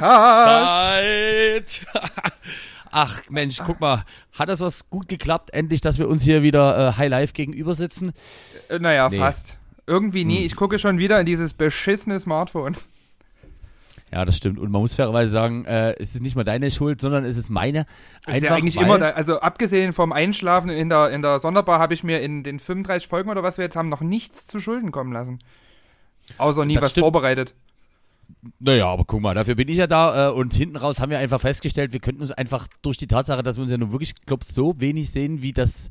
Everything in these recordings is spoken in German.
Podcast-Zeit. Ach Mensch, guck mal, hat das was gut geklappt, endlich, dass wir uns hier wieder äh, High Life gegenüber sitzen? Äh, Naja, Nee. fast. Irgendwie nie. Hm. Ich gucke schon wieder in dieses beschissene Smartphone. Ja, das stimmt. Und man muss fairerweise sagen, äh, es ist nicht mal deine Schuld, sondern es ist meine. Das ist ja Einfach, eigentlich immer, da, also abgesehen vom Einschlafen in der, in der Sonderbar habe ich mir in den 35 Folgen oder was wir jetzt haben noch nichts zu Schulden kommen lassen. Außer nie Das was stimmt. vorbereitet. Naja, aber guck mal, dafür bin ich ja da. Äh, und hinten raus haben wir einfach festgestellt, wir könnten uns einfach durch die Tatsache, dass wir uns ja nun wirklich, glaub so wenig sehen, wie das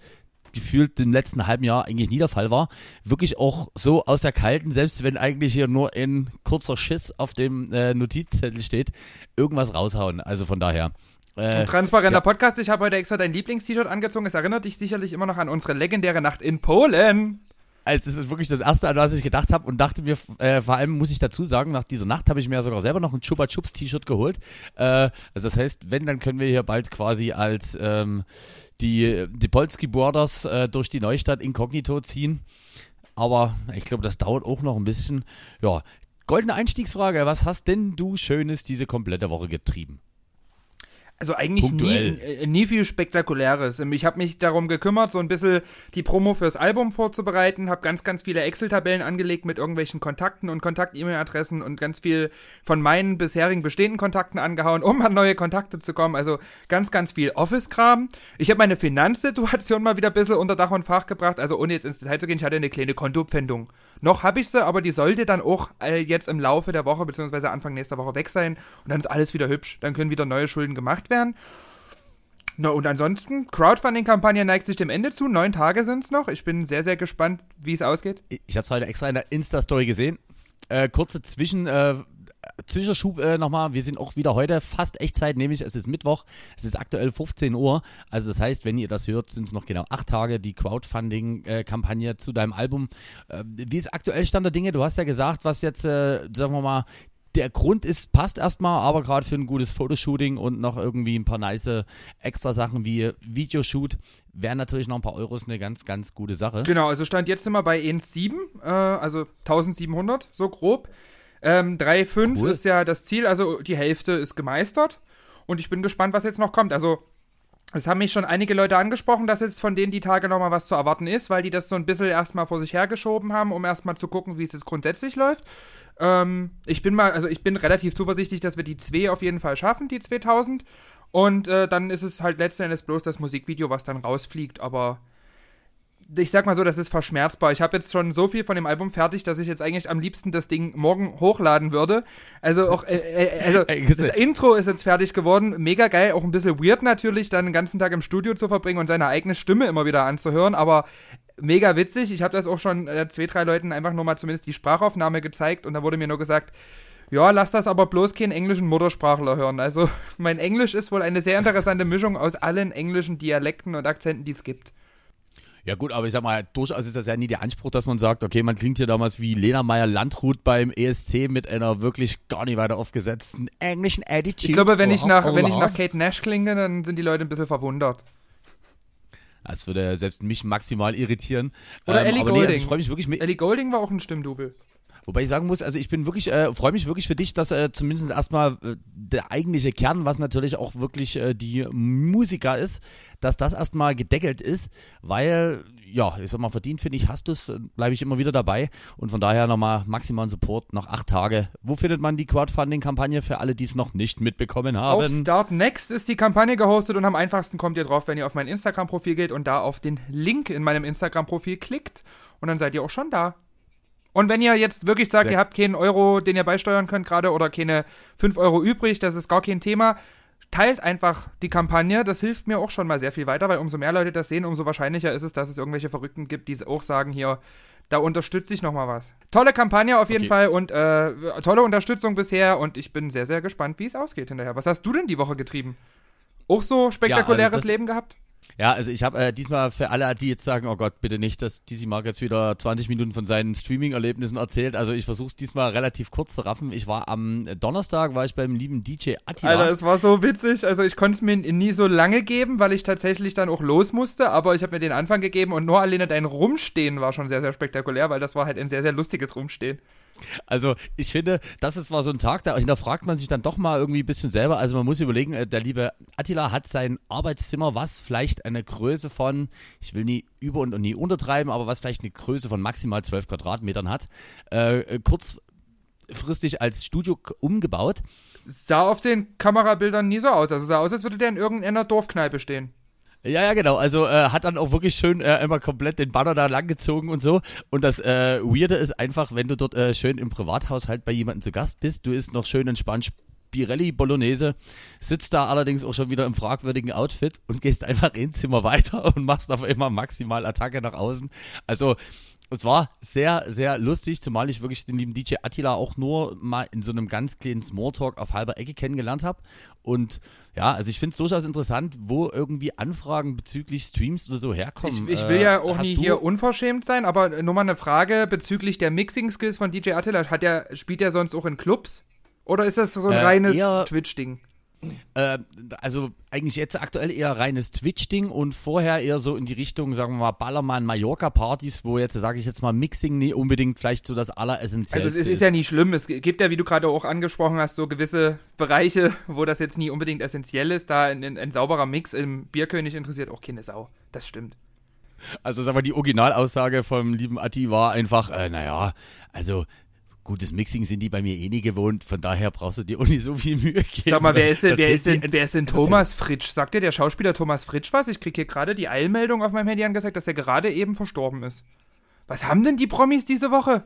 gefühlt im letzten halben Jahr eigentlich nie der Fall war, wirklich auch so aus der Kalten, selbst wenn eigentlich hier nur ein kurzer Schiss auf dem äh, Notizzettel steht, irgendwas raushauen. Also von daher. Äh, transparenter ja. Podcast. Ich habe heute extra dein Lieblingst-T-Shirt angezogen. Es erinnert dich sicherlich immer noch an unsere legendäre Nacht in Polen. Also das ist wirklich das Erste, an was ich gedacht habe und dachte mir, äh, vor allem muss ich dazu sagen, nach dieser Nacht habe ich mir ja sogar selber noch ein Chupa Chups T-Shirt geholt. Äh, also das heißt, wenn, dann können wir hier bald quasi als ähm, die, die Polski Brothers äh, durch die Neustadt inkognito ziehen. Aber ich glaube, das dauert auch noch ein bisschen. Ja, goldene Einstiegsfrage, was hast denn du Schönes diese komplette Woche getrieben? Also eigentlich nie, Punktuell. äh, nie viel Spektakuläres. Ähm, Ich habe mich darum gekümmert, so ein bisschen die Promo fürs Album vorzubereiten, habe ganz, ganz viele Excel-Tabellen angelegt mit irgendwelchen Kontakten und Kontakt-E-Mail-Adressen und ganz viel von meinen bisherigen bestehenden Kontakten angehauen, um an neue Kontakte zu kommen. Also ganz, ganz viel Office-Kram. Ich habe meine Finanzsituation mal wieder ein bisschen unter Dach und Fach gebracht. Also ohne jetzt ins Detail zu gehen, ich hatte eine kleine Kontopfändung. Noch habe ich sie, aber die sollte dann auch äh, jetzt im Laufe der Woche beziehungsweise Anfang nächster Woche weg sein und dann ist alles wieder hübsch. Dann können wieder neue Schulden gemacht werden. Na und ansonsten, Crowdfunding-Kampagne neigt sich dem Ende zu. Neun Tage sind es noch. Ich bin sehr, sehr gespannt, wie es ausgeht. Ich habe es heute extra in der Insta-Story gesehen. Äh, kurze Zwischen, äh, Zwischenschub äh, nochmal. Wir sind auch wieder heute fast Echtzeit, nämlich es ist Mittwoch. Es ist aktuell 15 Uhr. Also das heißt, wenn ihr das hört, sind es noch genau acht Tage die Crowdfunding-Kampagne zu deinem Album. Äh, wie ist aktuell Stand der Dinge? Du hast ja gesagt, was jetzt, äh, sagen wir mal, der Grund ist, passt erstmal, aber gerade für ein gutes Fotoshooting und noch irgendwie ein paar nice extra Sachen wie Videoshoot wären natürlich noch ein paar Euros eine ganz, ganz gute Sache. Genau, also stand jetzt wir bei 1,7, äh, also 1700, so grob. Ähm, 3,5 Cool. ist ja das Ziel, also die Hälfte ist gemeistert. Und ich bin gespannt, was jetzt noch kommt. Also, es haben mich schon einige Leute angesprochen, dass jetzt von denen die Tage nochmal was zu erwarten ist, weil die das so ein bisschen erstmal vor sich hergeschoben haben, um erstmal zu gucken, wie es jetzt grundsätzlich läuft. Ähm, ich bin mal, also ich bin relativ zuversichtlich, dass wir die 2 auf jeden Fall schaffen, die 2000. Und äh, dann ist es halt letzten Endes bloß das Musikvideo, was dann rausfliegt, aber ich sag mal so, das ist verschmerzbar. Ich habe jetzt schon so viel von dem Album fertig, dass ich jetzt eigentlich am liebsten das Ding morgen hochladen würde. Also auch, äh, äh, also Ey, das Intro ist jetzt fertig geworden. Mega geil, auch ein bisschen weird natürlich, dann den ganzen Tag im Studio zu verbringen und seine eigene Stimme immer wieder anzuhören, aber mega witzig. Ich habe das auch schon äh, zwei, drei Leuten einfach nur mal zumindest die Sprachaufnahme gezeigt und da wurde mir nur gesagt, ja, lass das aber bloß keinen englischen Muttersprachler hören. Also mein Englisch ist wohl eine sehr interessante Mischung aus allen englischen Dialekten und Akzenten, die es gibt. Ja gut, aber ich sag mal, durchaus ist das ja nie der Anspruch, dass man sagt, okay, man klingt hier damals wie Lena Meyer-Landrut beim ESC mit einer wirklich gar nicht weiter aufgesetzten englischen Attitude. Ich glaube, wenn ich nach, wenn ich nach Kate Nash klinge, dann sind die Leute ein bisschen verwundert. Das würde selbst mich maximal irritieren. Oder Ellie aber nee, also ich freue mich wirklich, Ellie Golding war auch ein Stimmdubel. Wobei ich sagen muss, also ich bin wirklich, äh, freue mich wirklich für dich, dass äh, zumindest erstmal äh, der eigentliche Kern, was natürlich auch wirklich äh, die Musiker ist, dass das erstmal gedeckelt ist, weil, ja, ich sag mal, verdient finde ich, hast du es, bleibe ich immer wieder dabei und von daher nochmal maximalen Support noch acht Tage. Wo findet man die Crowdfunding-Kampagne für alle, die es noch nicht mitbekommen Auf haben? Start Next ist die Kampagne gehostet und am einfachsten kommt ihr drauf, wenn ihr auf mein Instagram-Profil geht und da auf den Link in meinem Instagram-Profil klickt und dann seid ihr auch schon da. Und wenn ihr jetzt wirklich sagt, Sehr- ihr habt keinen Euro, den ihr beisteuern könnt gerade oder keine 5 Euro übrig, das ist gar kein Thema, teilt einfach die Kampagne. Das hilft mir auch schon mal sehr viel weiter, weil umso mehr Leute das sehen, umso wahrscheinlicher ist es, dass es irgendwelche Verrückten gibt, die auch sagen, hier, da unterstütze ich nochmal was. Tolle Kampagne auf jeden Okay. Fall und äh, tolle Unterstützung bisher und ich bin sehr, sehr gespannt, wie es ausgeht hinterher. Was hast du denn die Woche getrieben? Auch so spektakuläres das- Leben gehabt? Ja, also ich habe äh, diesmal für alle, die jetzt sagen, oh Gott, bitte nicht, dass DC Mark jetzt wieder 20 Minuten von seinen Streaming-Erlebnissen erzählt. Also ich versuche es diesmal relativ kurz zu raffen. Ich war am Donnerstag, war ich beim lieben DJ Attila. Alter, es war so witzig. Also ich konnte es mir nie so lange geben, weil ich tatsächlich dann auch los musste. Aber ich habe mir den Anfang gegeben und nur alleine dein Rumstehen war schon sehr, sehr spektakulär, weil das war halt ein sehr, sehr lustiges Rumstehen. Also ich finde, das ist war so ein Tag, da hinterfragt man sich dann doch mal irgendwie ein bisschen selber. Also man muss überlegen, äh, der liebe Attila hat sein Arbeitszimmer, was vielleicht eine Größe von, ich will nie über und nie untertreiben, aber was vielleicht eine Größe von maximal 12 Quadratmetern hat, äh, äh, kurzfristig als Studio umgebaut. Sah auf den Kamerabildern nie so aus. Also sah aus, als würde der in irgendeiner Dorfkneipe stehen. Ja, ja, genau. Also äh, hat dann auch wirklich schön äh, immer komplett den Banner da langgezogen und so. Und das äh, Weirde ist einfach, wenn du dort äh, schön im Privathaushalt bei jemandem zu Gast bist, du isst noch schön entspannt Spirelli Bolognese, sitzt da allerdings auch schon wieder im fragwürdigen Outfit und gehst einfach ins Zimmer weiter und machst auf immer maximal Attacke nach außen. Also es war sehr, sehr lustig, zumal ich wirklich den lieben DJ Attila auch nur mal in so einem ganz kleinen Smalltalk auf halber Ecke kennengelernt habe. Und ja, also ich finde es durchaus interessant, wo irgendwie Anfragen bezüglich Streams oder so herkommen. Ich, ich will ja Äh, auch hast nie hier unverschämt sein, aber nur mal eine Frage bezüglich der Mixing-Skills von DJ Attila. Hat der, spielt der sonst auch in Clubs? Oder ist das so ein Äh, reines Twitch-Ding? Äh, also eigentlich jetzt aktuell eher reines Twitch-Ding und vorher eher so in die Richtung, sagen wir mal, Ballermann Mallorca-Partys, wo jetzt, sage ich jetzt mal, Mixing nie unbedingt vielleicht so das Also Alleressentiellste es ist ja nicht schlimm. Es gibt ja, wie du gerade auch angesprochen hast, so gewisse Bereiche, wo das jetzt nie unbedingt essentiell ist. Da ein, ein, ein sauberer Mix im Bierkönig interessiert auch keine Sau. Das stimmt. Also sag mal, die Originalaussage vom lieben Atti war einfach, äh, naja, also gutes Mixing sind die bei mir eh nie gewohnt, von daher brauchst du dir auch nicht so viel Mühe geben. Sag mal, wer ist denn, wer ist denn, wer ist denn Thomas Fritsch? Sagt dir der Schauspieler Thomas Fritsch was? Ich krieg hier gerade die Eilmeldung auf meinem Handy angezeigt, dass er gerade eben verstorben ist. Was haben denn die Promis diese Woche?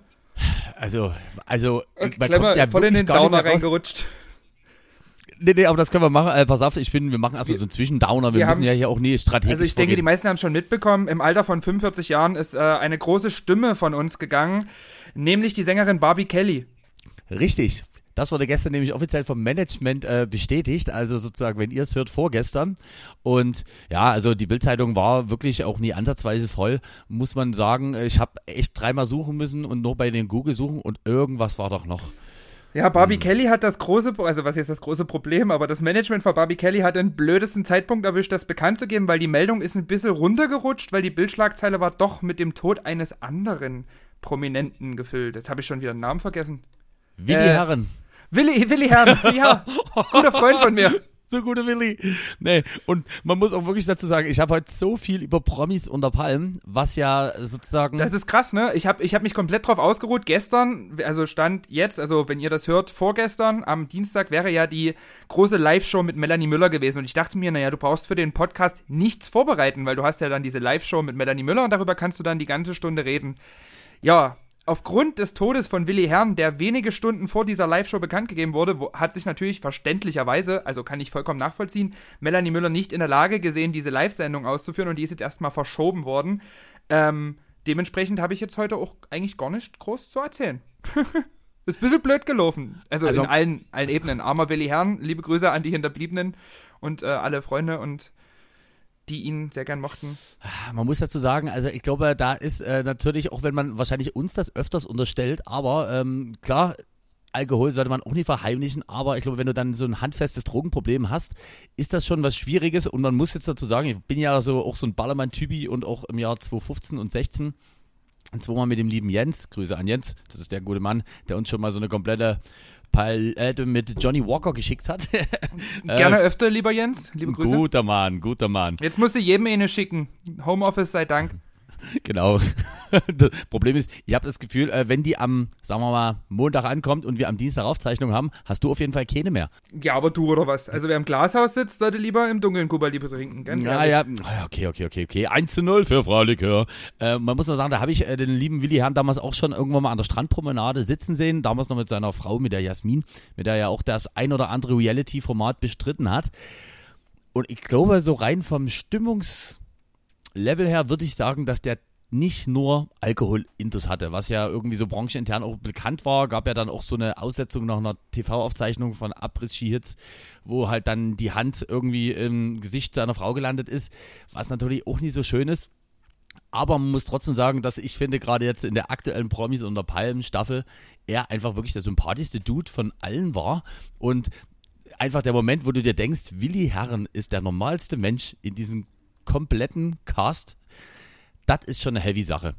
Also, also, man Klemmer, kommt ja voll in den Downer reingerutscht. Nee, nee, aber das können wir machen. Äh, pass auf, ich bin, wir machen erstmal so einen Zwischendowner. Wir, wir müssen ja hier auch nie strategisch Also ich denke, die vorgehen. meisten haben es schon mitbekommen. Im Alter von 45 Jahren ist äh, eine große Stimme von uns gegangen, nämlich die Sängerin Barbie Kelly. Richtig. Das wurde gestern nämlich offiziell vom Management äh, bestätigt, also sozusagen, wenn ihr es hört, vorgestern. Und ja, also die Bildzeitung war wirklich auch nie ansatzweise voll, muss man sagen. Ich habe echt dreimal suchen müssen und nur bei den Google suchen und irgendwas war doch noch. Ja, Barbie Kelly hat das große, also was jetzt das große Problem, aber das Management von Barbie Kelly hat den blödesten Zeitpunkt erwischt, das bekannt zu geben, weil die Meldung ist ein bisschen runtergerutscht, weil die Bildschlagzeile war doch mit dem Tod eines anderen Prominenten gefüllt. Jetzt habe ich schon wieder den Namen vergessen. Willi Äh, Herren. Willi, Willi Herrn, ja, guter Freund von mir. So gute Willi. Nee, und man muss auch wirklich dazu sagen, ich habe heute so viel über Promis unter Palmen, was ja sozusagen. Das ist krass, ne? Ich habe ich hab mich komplett drauf ausgeruht. Gestern, also stand jetzt, also wenn ihr das hört, vorgestern, am Dienstag wäre ja die große Live-Show mit Melanie Müller gewesen. Und ich dachte mir, naja, du brauchst für den Podcast nichts vorbereiten, weil du hast ja dann diese Live-Show mit Melanie Müller und darüber kannst du dann die ganze Stunde reden. Ja, aufgrund des Todes von Willi Herrn, der wenige Stunden vor dieser Live-Show bekannt gegeben wurde, hat sich natürlich verständlicherweise, also kann ich vollkommen nachvollziehen, Melanie Müller nicht in der Lage gesehen, diese Live-Sendung auszuführen und die ist jetzt erstmal verschoben worden. Ähm, dementsprechend habe ich jetzt heute auch eigentlich gar nicht groß zu erzählen. ist ein bisschen blöd gelaufen. Also, Also- in allen, allen Ebenen. Armer Willi Herrn, liebe Grüße an die Hinterbliebenen und äh, alle Freunde und die ihn sehr gern mochten. Man muss dazu sagen, also ich glaube, da ist äh, natürlich, auch wenn man wahrscheinlich uns das öfters unterstellt, aber ähm, klar, Alkohol sollte man auch nicht verheimlichen, aber ich glaube, wenn du dann so ein handfestes Drogenproblem hast, ist das schon was Schwieriges. Und man muss jetzt dazu sagen, ich bin ja so auch so ein Ballermann-Typi und auch im Jahr 2015 und 16 zweimal mit dem lieben Jens, Grüße an Jens, das ist der gute Mann, der uns schon mal so eine komplette Palette mit Johnny Walker geschickt hat. Gerne öfter, lieber Jens. Liebe Grüße. guter Mann, guter Mann. Jetzt musst du jedem eine schicken. Homeoffice sei Dank. Genau. Das Problem ist, ich habe das Gefühl, äh, wenn die am, sagen wir mal, Montag ankommt und wir am Dienstag Aufzeichnung haben, hast du auf jeden Fall keine mehr. Ja, aber du oder was? Also wer im Glashaus sitzt, sollte lieber im Dunkeln Kuba Libre trinken, ganz Ja, ehrlich. ja, Ah, okay, okay, okay, okay. 1 zu 0 für Frau Likör. Äh, man muss nur sagen, da habe ich äh, den lieben Willi Herrn damals auch schon irgendwann mal an der Strandpromenade sitzen sehen, damals noch mit seiner Frau, mit der Jasmin, mit der er ja auch das ein oder andere Reality-Format bestritten hat. Und ich glaube, so rein vom Stimmungslevel her würde ich sagen, dass der nicht nur Alkoholintus hatte, was ja irgendwie so branchenintern auch bekannt war. Gab ja dann auch so eine Aussetzung nach einer TV-Aufzeichnung von Abriss-Ski-Hits, wo halt dann die Hand irgendwie im Gesicht seiner Frau gelandet ist, was natürlich auch nicht so schön ist. Aber man muss trotzdem sagen, dass ich finde, gerade jetzt in der aktuellen Promis unter Palmen-Staffel, er einfach wirklich der sympathischste Dude von allen war. Und einfach der Moment, wo du dir denkst, Willi Herren ist der normalste Mensch in diesem kompletten Cast. Das ist schon eine heavy Sache.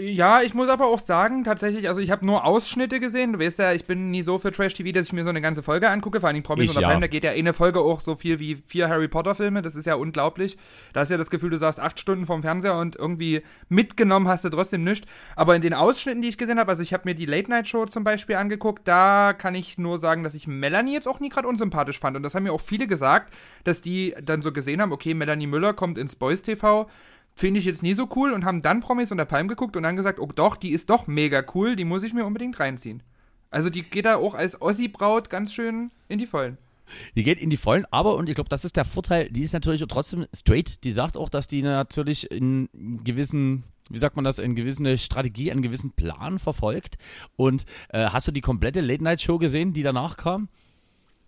Ja, ich muss aber auch sagen, tatsächlich, also ich habe nur Ausschnitte gesehen. Du weißt ja, ich bin nie so für Trash-TV, dass ich mir so eine ganze Folge angucke. Vor allem Promis Ich unter ja. Da geht ja eine Folge auch so viel wie vier Harry Potter-Filme. Das ist ja unglaublich. Da hast du ja das Gefühl, du saßt acht Stunden vorm Fernseher und irgendwie mitgenommen hast du trotzdem nichts. Aber in den Ausschnitten, die ich gesehen habe, also ich habe mir die Late-Night-Show zum Beispiel angeguckt, da kann ich nur sagen, dass ich Melanie jetzt auch nie gerade unsympathisch fand. Und das haben mir auch viele gesagt, dass die dann so gesehen haben, okay, Melanie Müller kommt ins Boys TV finde ich jetzt nie so cool und haben dann Promis unter Palm geguckt und dann gesagt, oh doch, die ist doch mega cool, die muss ich mir unbedingt reinziehen. Also die geht da auch als Ossi-Braut ganz schön in die Vollen. Die geht in die Vollen, aber, und ich glaube, das ist der Vorteil, die ist natürlich trotzdem straight. Die sagt auch, dass die natürlich in gewissen, wie sagt man das, in gewisse Strategie, einen gewissen Plan verfolgt. Und äh, hast du die komplette Late-Night-Show gesehen, die danach kam?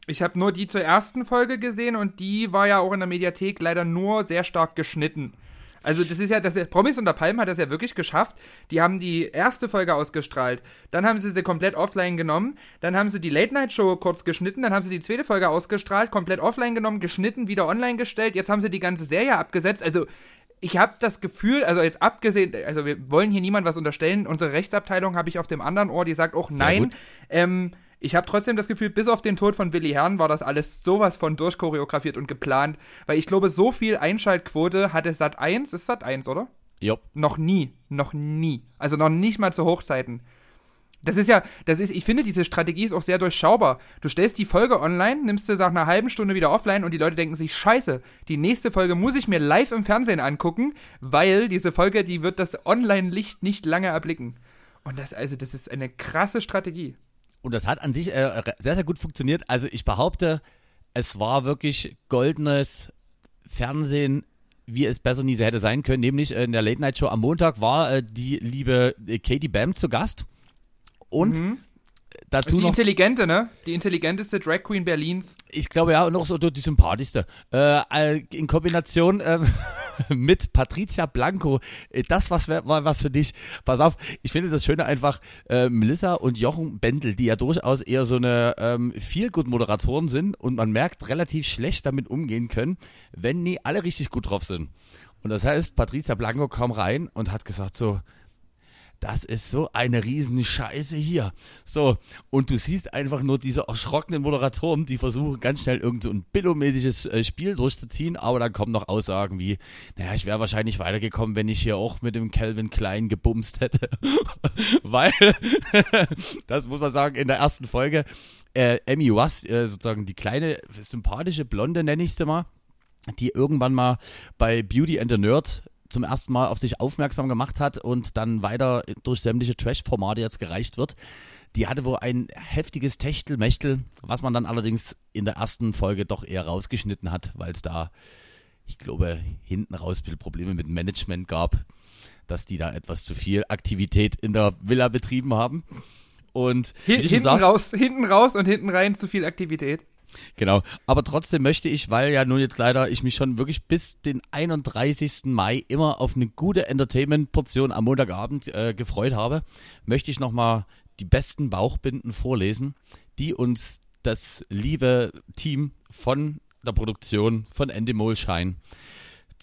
Ich habe nur die zur ersten Folge gesehen und die war ja auch in der Mediathek leider nur sehr stark geschnitten. Also das ist ja, das Promis unter Palmen hat das ja wirklich geschafft. Die haben die erste Folge ausgestrahlt, dann haben sie sie komplett offline genommen, dann haben sie die Late Night Show kurz geschnitten, dann haben sie die zweite Folge ausgestrahlt, komplett offline genommen, geschnitten, wieder online gestellt. Jetzt haben sie die ganze Serie abgesetzt. Also ich habe das Gefühl, also jetzt abgesehen, also wir wollen hier niemand was unterstellen. Unsere Rechtsabteilung habe ich auf dem anderen Ohr, die sagt auch Sehr nein. Ähm, ich habe trotzdem das Gefühl, bis auf den Tod von Willi Herrn war das alles sowas von durchchoreografiert und geplant, weil ich glaube, so viel Einschaltquote hatte Sat 1, ist Sat 1, oder? Jopp. Noch nie, noch nie. Also noch nicht mal zu Hochzeiten. Das ist ja, das ist, ich finde, diese Strategie ist auch sehr durchschaubar. Du stellst die Folge online, nimmst sie nach einer halben Stunde wieder offline und die Leute denken sich, scheiße, die nächste Folge muss ich mir live im Fernsehen angucken, weil diese Folge, die wird das Online-Licht nicht lange erblicken. Und das, also, das ist eine krasse Strategie. Und das hat an sich äh, sehr, sehr gut funktioniert. Also ich behaupte, es war wirklich goldenes Fernsehen, wie es besser nie so hätte sein können. Nämlich äh, in der Late Night Show am Montag war äh, die liebe äh, Katie Bam zu Gast. Und Mhm. Dazu die noch, intelligente, ne? Die intelligenteste Drag Queen Berlins. ich glaube ja, und auch so die sympathischste. Äh, äh, in Kombination ähm, mit Patricia Blanco. Äh, Das was war was für dich. Pass auf, ich finde das Schöne einfach, äh, Melissa und Jochen Bendel, die ja durchaus eher so eine ähm, Feel-Good-Moderatoren sind und man merkt, relativ schlecht damit umgehen können, wenn nie alle richtig gut drauf sind. Und das heißt, Patricia Blanco kam rein und hat gesagt so, das ist so eine riesen Scheiße hier. So, und du siehst einfach nur diese erschrockenen Moderatoren, die versuchen ganz schnell irgend so ein billomäßiges äh, Spiel durchzuziehen, aber dann kommen noch Aussagen wie, naja, ich wäre wahrscheinlich weitergekommen, wenn ich hier auch mit dem Calvin Klein gebumst hätte. Weil, das muss man sagen, in der ersten Folge, äh, Emmy Was, äh, sozusagen die kleine, sympathische Blonde, nenne ich sie mal, die irgendwann mal bei Beauty and the Nerd zum ersten Mal auf sich aufmerksam gemacht hat und dann weiter durch sämtliche Trash-Formate jetzt gereicht wird. Die hatte wohl ein heftiges Techtelmechtel, was man dann allerdings in der ersten Folge doch eher rausgeschnitten hat, weil es da, ich glaube, hinten raus ein bisschen Probleme mit Management gab, dass die da etwas zu viel Aktivität in der Villa betrieben haben. Und schon hinten sagst- raus, hinten raus und hinten rein zu viel Aktivität. Genau, aber trotzdem möchte ich, weil ja nun jetzt leider ich mich schon wirklich bis den 31. Mai immer auf eine gute Entertainment-Portion am Montagabend äh, gefreut habe, möchte ich nochmal die besten Bauchbinden vorlesen, die uns das liebe Team von der Produktion von Endemol Shine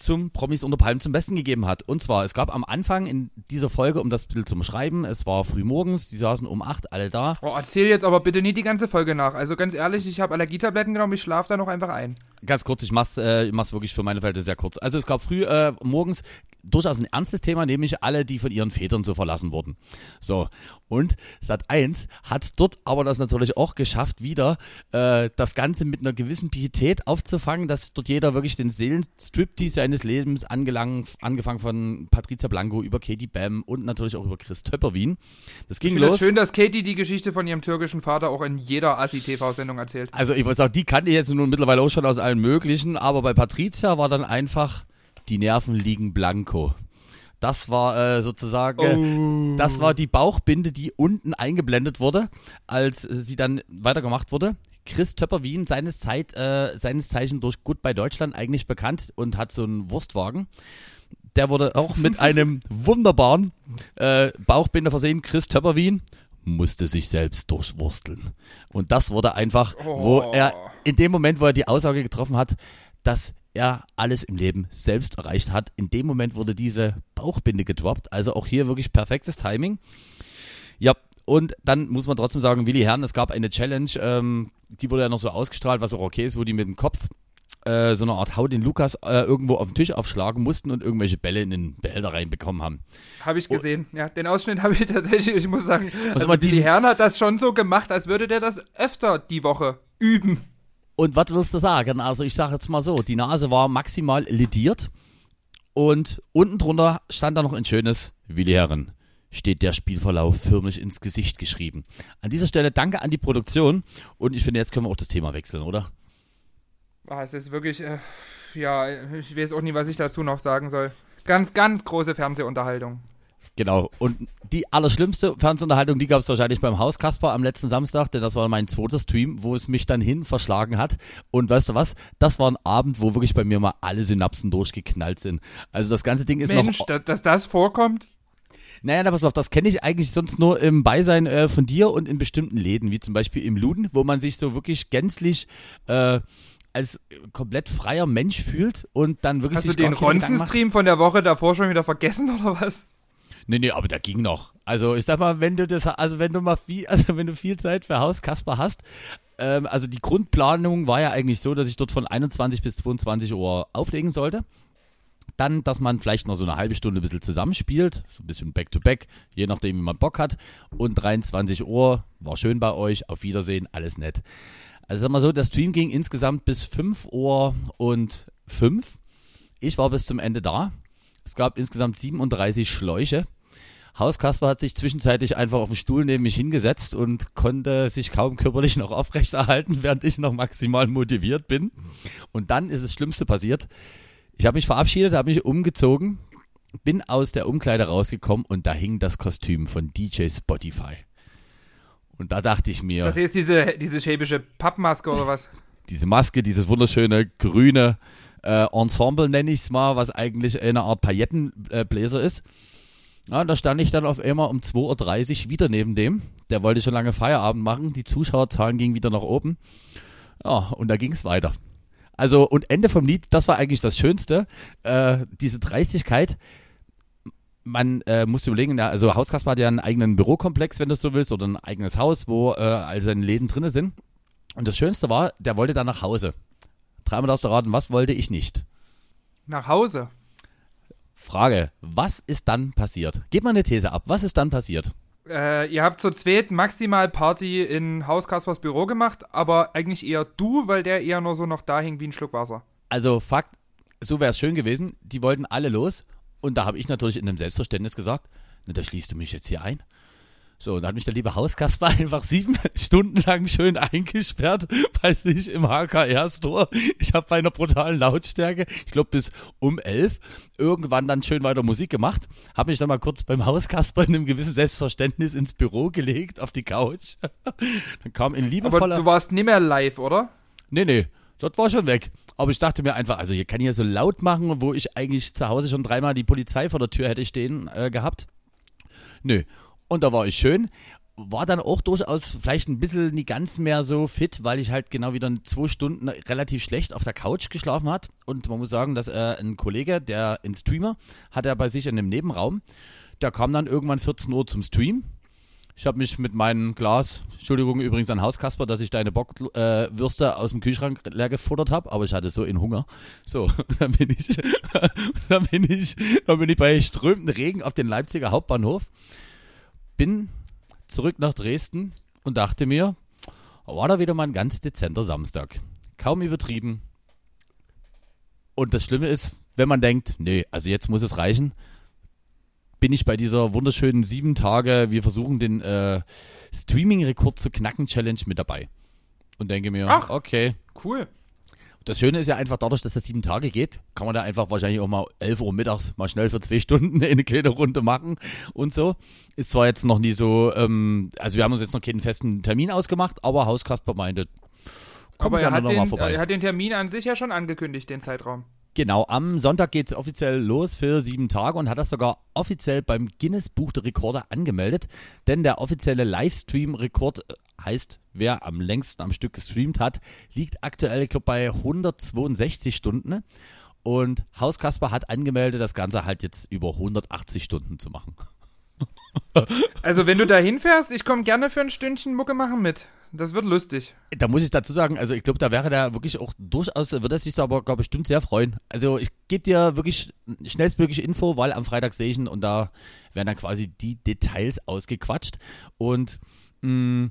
zum Promis unter Palmen zum Besten gegeben hat. Und zwar, es gab am Anfang in dieser Folge, um das Bild zum Schreiben, es war früh morgens, die saßen um 8 alle da. Oh, erzähl jetzt aber bitte nicht die ganze Folge nach. Also ganz ehrlich, ich habe Allergietabletten genommen, ich schlafe da noch einfach ein. Ganz kurz, ich mach's, äh, mach's wirklich für meine Fälle sehr kurz. Also es gab früh äh, morgens durchaus ein ernstes Thema, nämlich alle, die von ihren Vätern so verlassen wurden. So. Und Sat 1 hat dort aber das natürlich auch geschafft, wieder äh, das Ganze mit einer gewissen Pietät aufzufangen, dass dort jeder wirklich den Seelenstriptease seines Lebens angelang, angefangen von Patricia Blanco über Katie Bam und natürlich auch über Chris Töpperwien. Das ging Ich los. es schön, dass Katie die Geschichte von ihrem türkischen Vater auch in jeder Assi-TV-Sendung erzählt. Also ich muss sagen, die kannte ich jetzt nun mittlerweile auch schon aus allen möglichen, aber bei Patricia war dann einfach, die Nerven liegen blanko. Das war äh, sozusagen, das war die Bauchbinde, die unten eingeblendet wurde, als äh, sie dann weitergemacht wurde. Chris Töpper-Wien, seines, Zeit, äh, seines Zeichen durch Gut bei Deutschland eigentlich bekannt und hat so einen Wurstwagen. Der wurde auch mit einem wunderbaren äh, Bauchbinde versehen. Chris Töpper-Wien musste sich selbst durchwursteln. Und das wurde einfach, wo Oh. er in dem Moment, wo er die Aussage getroffen hat, dass er alles im Leben selbst erreicht hat, in dem Moment wurde diese Bauchbinde gedroppt. Also auch hier wirklich perfektes Timing. Ja, und dann muss man trotzdem sagen, Willi Herrn, es gab eine Challenge, ähm, die wurde ja noch so ausgestrahlt, was auch okay ist, wo die mit dem Kopf äh, so eine Art Hau den Lukas äh, irgendwo auf den Tisch aufschlagen mussten und irgendwelche Bälle in den Behälter reinbekommen haben. Habe ich gesehen. Ja, den Ausschnitt habe ich tatsächlich, ich muss sagen, also mal, die- die Herrn hat das schon so gemacht, als würde der das öfter die Woche üben. Und was willst du sagen? Also ich sage jetzt mal so, die Nase war maximal lidiert und unten drunter stand da noch ein schönes Willi Herren. Steht der Spielverlauf förmlich ins Gesicht geschrieben. An dieser Stelle danke an die Produktion und ich finde, jetzt können wir auch das Thema wechseln, oder? Ah, es ist wirklich, äh, ja, ich weiß auch nie, was ich dazu noch sagen soll. Ganz, ganz große Fernsehunterhaltung. Genau. Und die allerschlimmste Fernsehunterhaltung, die gab es wahrscheinlich beim Hauskasper am letzten Samstag, denn das war mein zweiter Stream, wo es mich dann hin verschlagen hat. Und weißt du was? Das war ein Abend, wo wirklich bei mir mal alle Synapsen durchgeknallt sind. Also das ganze Ding ist Mensch, noch. da, dass das vorkommt? Naja, na, pass auf, das kenne ich eigentlich sonst nur im Beisein äh, von dir und in bestimmten Läden, wie zum Beispiel im Luden, wo man sich so wirklich gänzlich äh, als komplett freier Mensch fühlt und dann wirklich Hast du den. Ronzen-Stream von der Woche davor schon wieder vergessen oder was? Nee, nee, aber der ging noch. Also ich sag mal, wenn du das, also wenn du mal viel, also wenn du viel Zeit für Hauskasper hast, ähm, also die Grundplanung war ja eigentlich so, dass ich dort von 21 bis 22 Uhr auflegen sollte. Dann, dass man vielleicht noch so eine halbe Stunde ein bisschen zusammenspielt, so ein bisschen Back-to-Back, je nachdem, wie man Bock hat. Und 23 Uhr, war schön bei euch, auf Wiedersehen, alles nett. Also sag mal so, der Stream ging insgesamt bis 5 Uhr und 5. Ich war bis zum Ende da. Es gab insgesamt 37 Schläuche. Hauskasper hat sich zwischenzeitlich einfach auf den Stuhl neben mich hingesetzt und konnte sich kaum körperlich noch aufrechterhalten, während ich noch maximal motiviert bin. Und dann ist das Schlimmste passiert. Ich habe mich verabschiedet, habe mich umgezogen, bin aus der Umkleide rausgekommen und da hing das Kostüm von DJ Spotify. Und da dachte ich mir, Das hier ist diese, diese schäbische Pappmaske oder was? diese Maske, dieses wunderschöne grüne äh, Ensemble nenne ich es mal, was eigentlich eine Art Paillettenbläser ist. Ja, da stand ich dann auf einmal um 2.30 Uhr wieder neben dem. Der wollte schon lange Feierabend machen. Die Zuschauerzahlen gingen wieder nach oben. Ja, und da ging es weiter. Also, und Ende vom Lied, das war eigentlich das Schönste. Äh, diese Dreistigkeit. Man äh, muss überlegen, also Hauskasper hat ja einen eigenen Bürokomplex, wenn du es so willst, oder ein eigenes Haus, wo äh, all seine Läden drinne sind. Und das Schönste war, der wollte dann nach Hause. Dreimal darfst du raten, was wollte ich nicht? Nach Hause. Frage, was ist dann passiert? Gib mal eine These ab, was ist dann passiert? Äh, ihr habt zu zweit maximal Party in Haus Kaspers Büro gemacht, aber eigentlich eher du, weil der eher nur so noch da hing wie ein Schluck Wasser. Also Fakt, so wäre es schön gewesen, die wollten alle los und da habe ich natürlich in dem Selbstverständnis gesagt, na, da schließt du mich jetzt hier ein. So, und da hat mich der liebe Hauskasper einfach sieben Stunden lang schön eingesperrt bei sich im HKR-Store. Ich habe bei einer brutalen Lautstärke, ich glaube bis um elf, irgendwann dann schön weiter Musik gemacht. Habe mich dann mal kurz beim Hauskasper in einem gewissen Selbstverständnis ins Büro gelegt, auf die Couch. Dann kam Aber liebevoller... du warst nicht mehr live, oder? Nee, nee, das war schon weg. Aber ich dachte mir einfach, also hier kann ich ja so laut machen, wo ich eigentlich zu Hause schon dreimal die Polizei vor der Tür hätte stehen äh, gehabt. Nö. Und da war ich schön. War dann auch durchaus vielleicht ein bisschen nie ganz mehr so fit, weil ich halt genau wieder zwei Stunden relativ schlecht auf der Couch geschlafen hat. Und man muss sagen, dass äh, ein Kollege, der ein Streamer, hat er bei sich in einem Nebenraum. Der kam dann irgendwann 14 Uhr zum Stream. Ich habe mich mit meinem Glas, Entschuldigung übrigens an Hauskasper, dass ich deine Bockwürste äh, aus dem Kühlschrank leer gefuttert habe, aber ich hatte so in Hunger. So, dann bin ich, dann bin ich, dann bin ich bei strömenden Regen auf den Leipziger Hauptbahnhof, bin zurück nach Dresden und dachte mir, war da wieder mal ein ganz dezenter Samstag. Kaum übertrieben. Und das Schlimme ist, wenn man denkt, nee, also jetzt muss es reichen, bin ich bei dieser wunderschönen sieben Tage, wir versuchen den äh, Streaming-Rekord zu knacken Challenge mit dabei. Und denke mir, Ach. okay. Cool. Das Schöne ist ja einfach dadurch, dass das sieben Tage geht, kann man da einfach wahrscheinlich auch mal 11 Uhr mittags mal schnell für zwei Stunden eine kleine Runde machen und so. Ist zwar jetzt noch nie so, ähm, also wir haben uns jetzt noch keinen festen Termin ausgemacht, aber Hauskasper meinte, komm Aber er gerne hat, noch mal den, vorbei. er hat den Termin an sich ja schon angekündigt, den Zeitraum. Genau, am Sonntag geht es offiziell los für sieben Tage und hat das sogar offiziell beim Guinness Buch der Rekorde angemeldet. Denn der offizielle Livestream-Rekord äh, heißt, wer am längsten am Stück gestreamt hat, liegt aktuell, ich glaube, bei 162 Stunden. Und Hauskasper hat angemeldet, das Ganze halt jetzt über 180 Stunden zu machen. Also, wenn du da hinfährst, ich komme gerne für ein Stündchen Mucke machen mit. Das wird lustig. Da muss ich dazu sagen, also ich glaube, da wäre der wirklich auch durchaus, würde er sich aber glaub, bestimmt sehr freuen. Also ich gebe dir wirklich schnellstmöglich Info, weil am Freitag sehe ich ihn und da werden dann quasi die Details ausgequatscht. Und mh,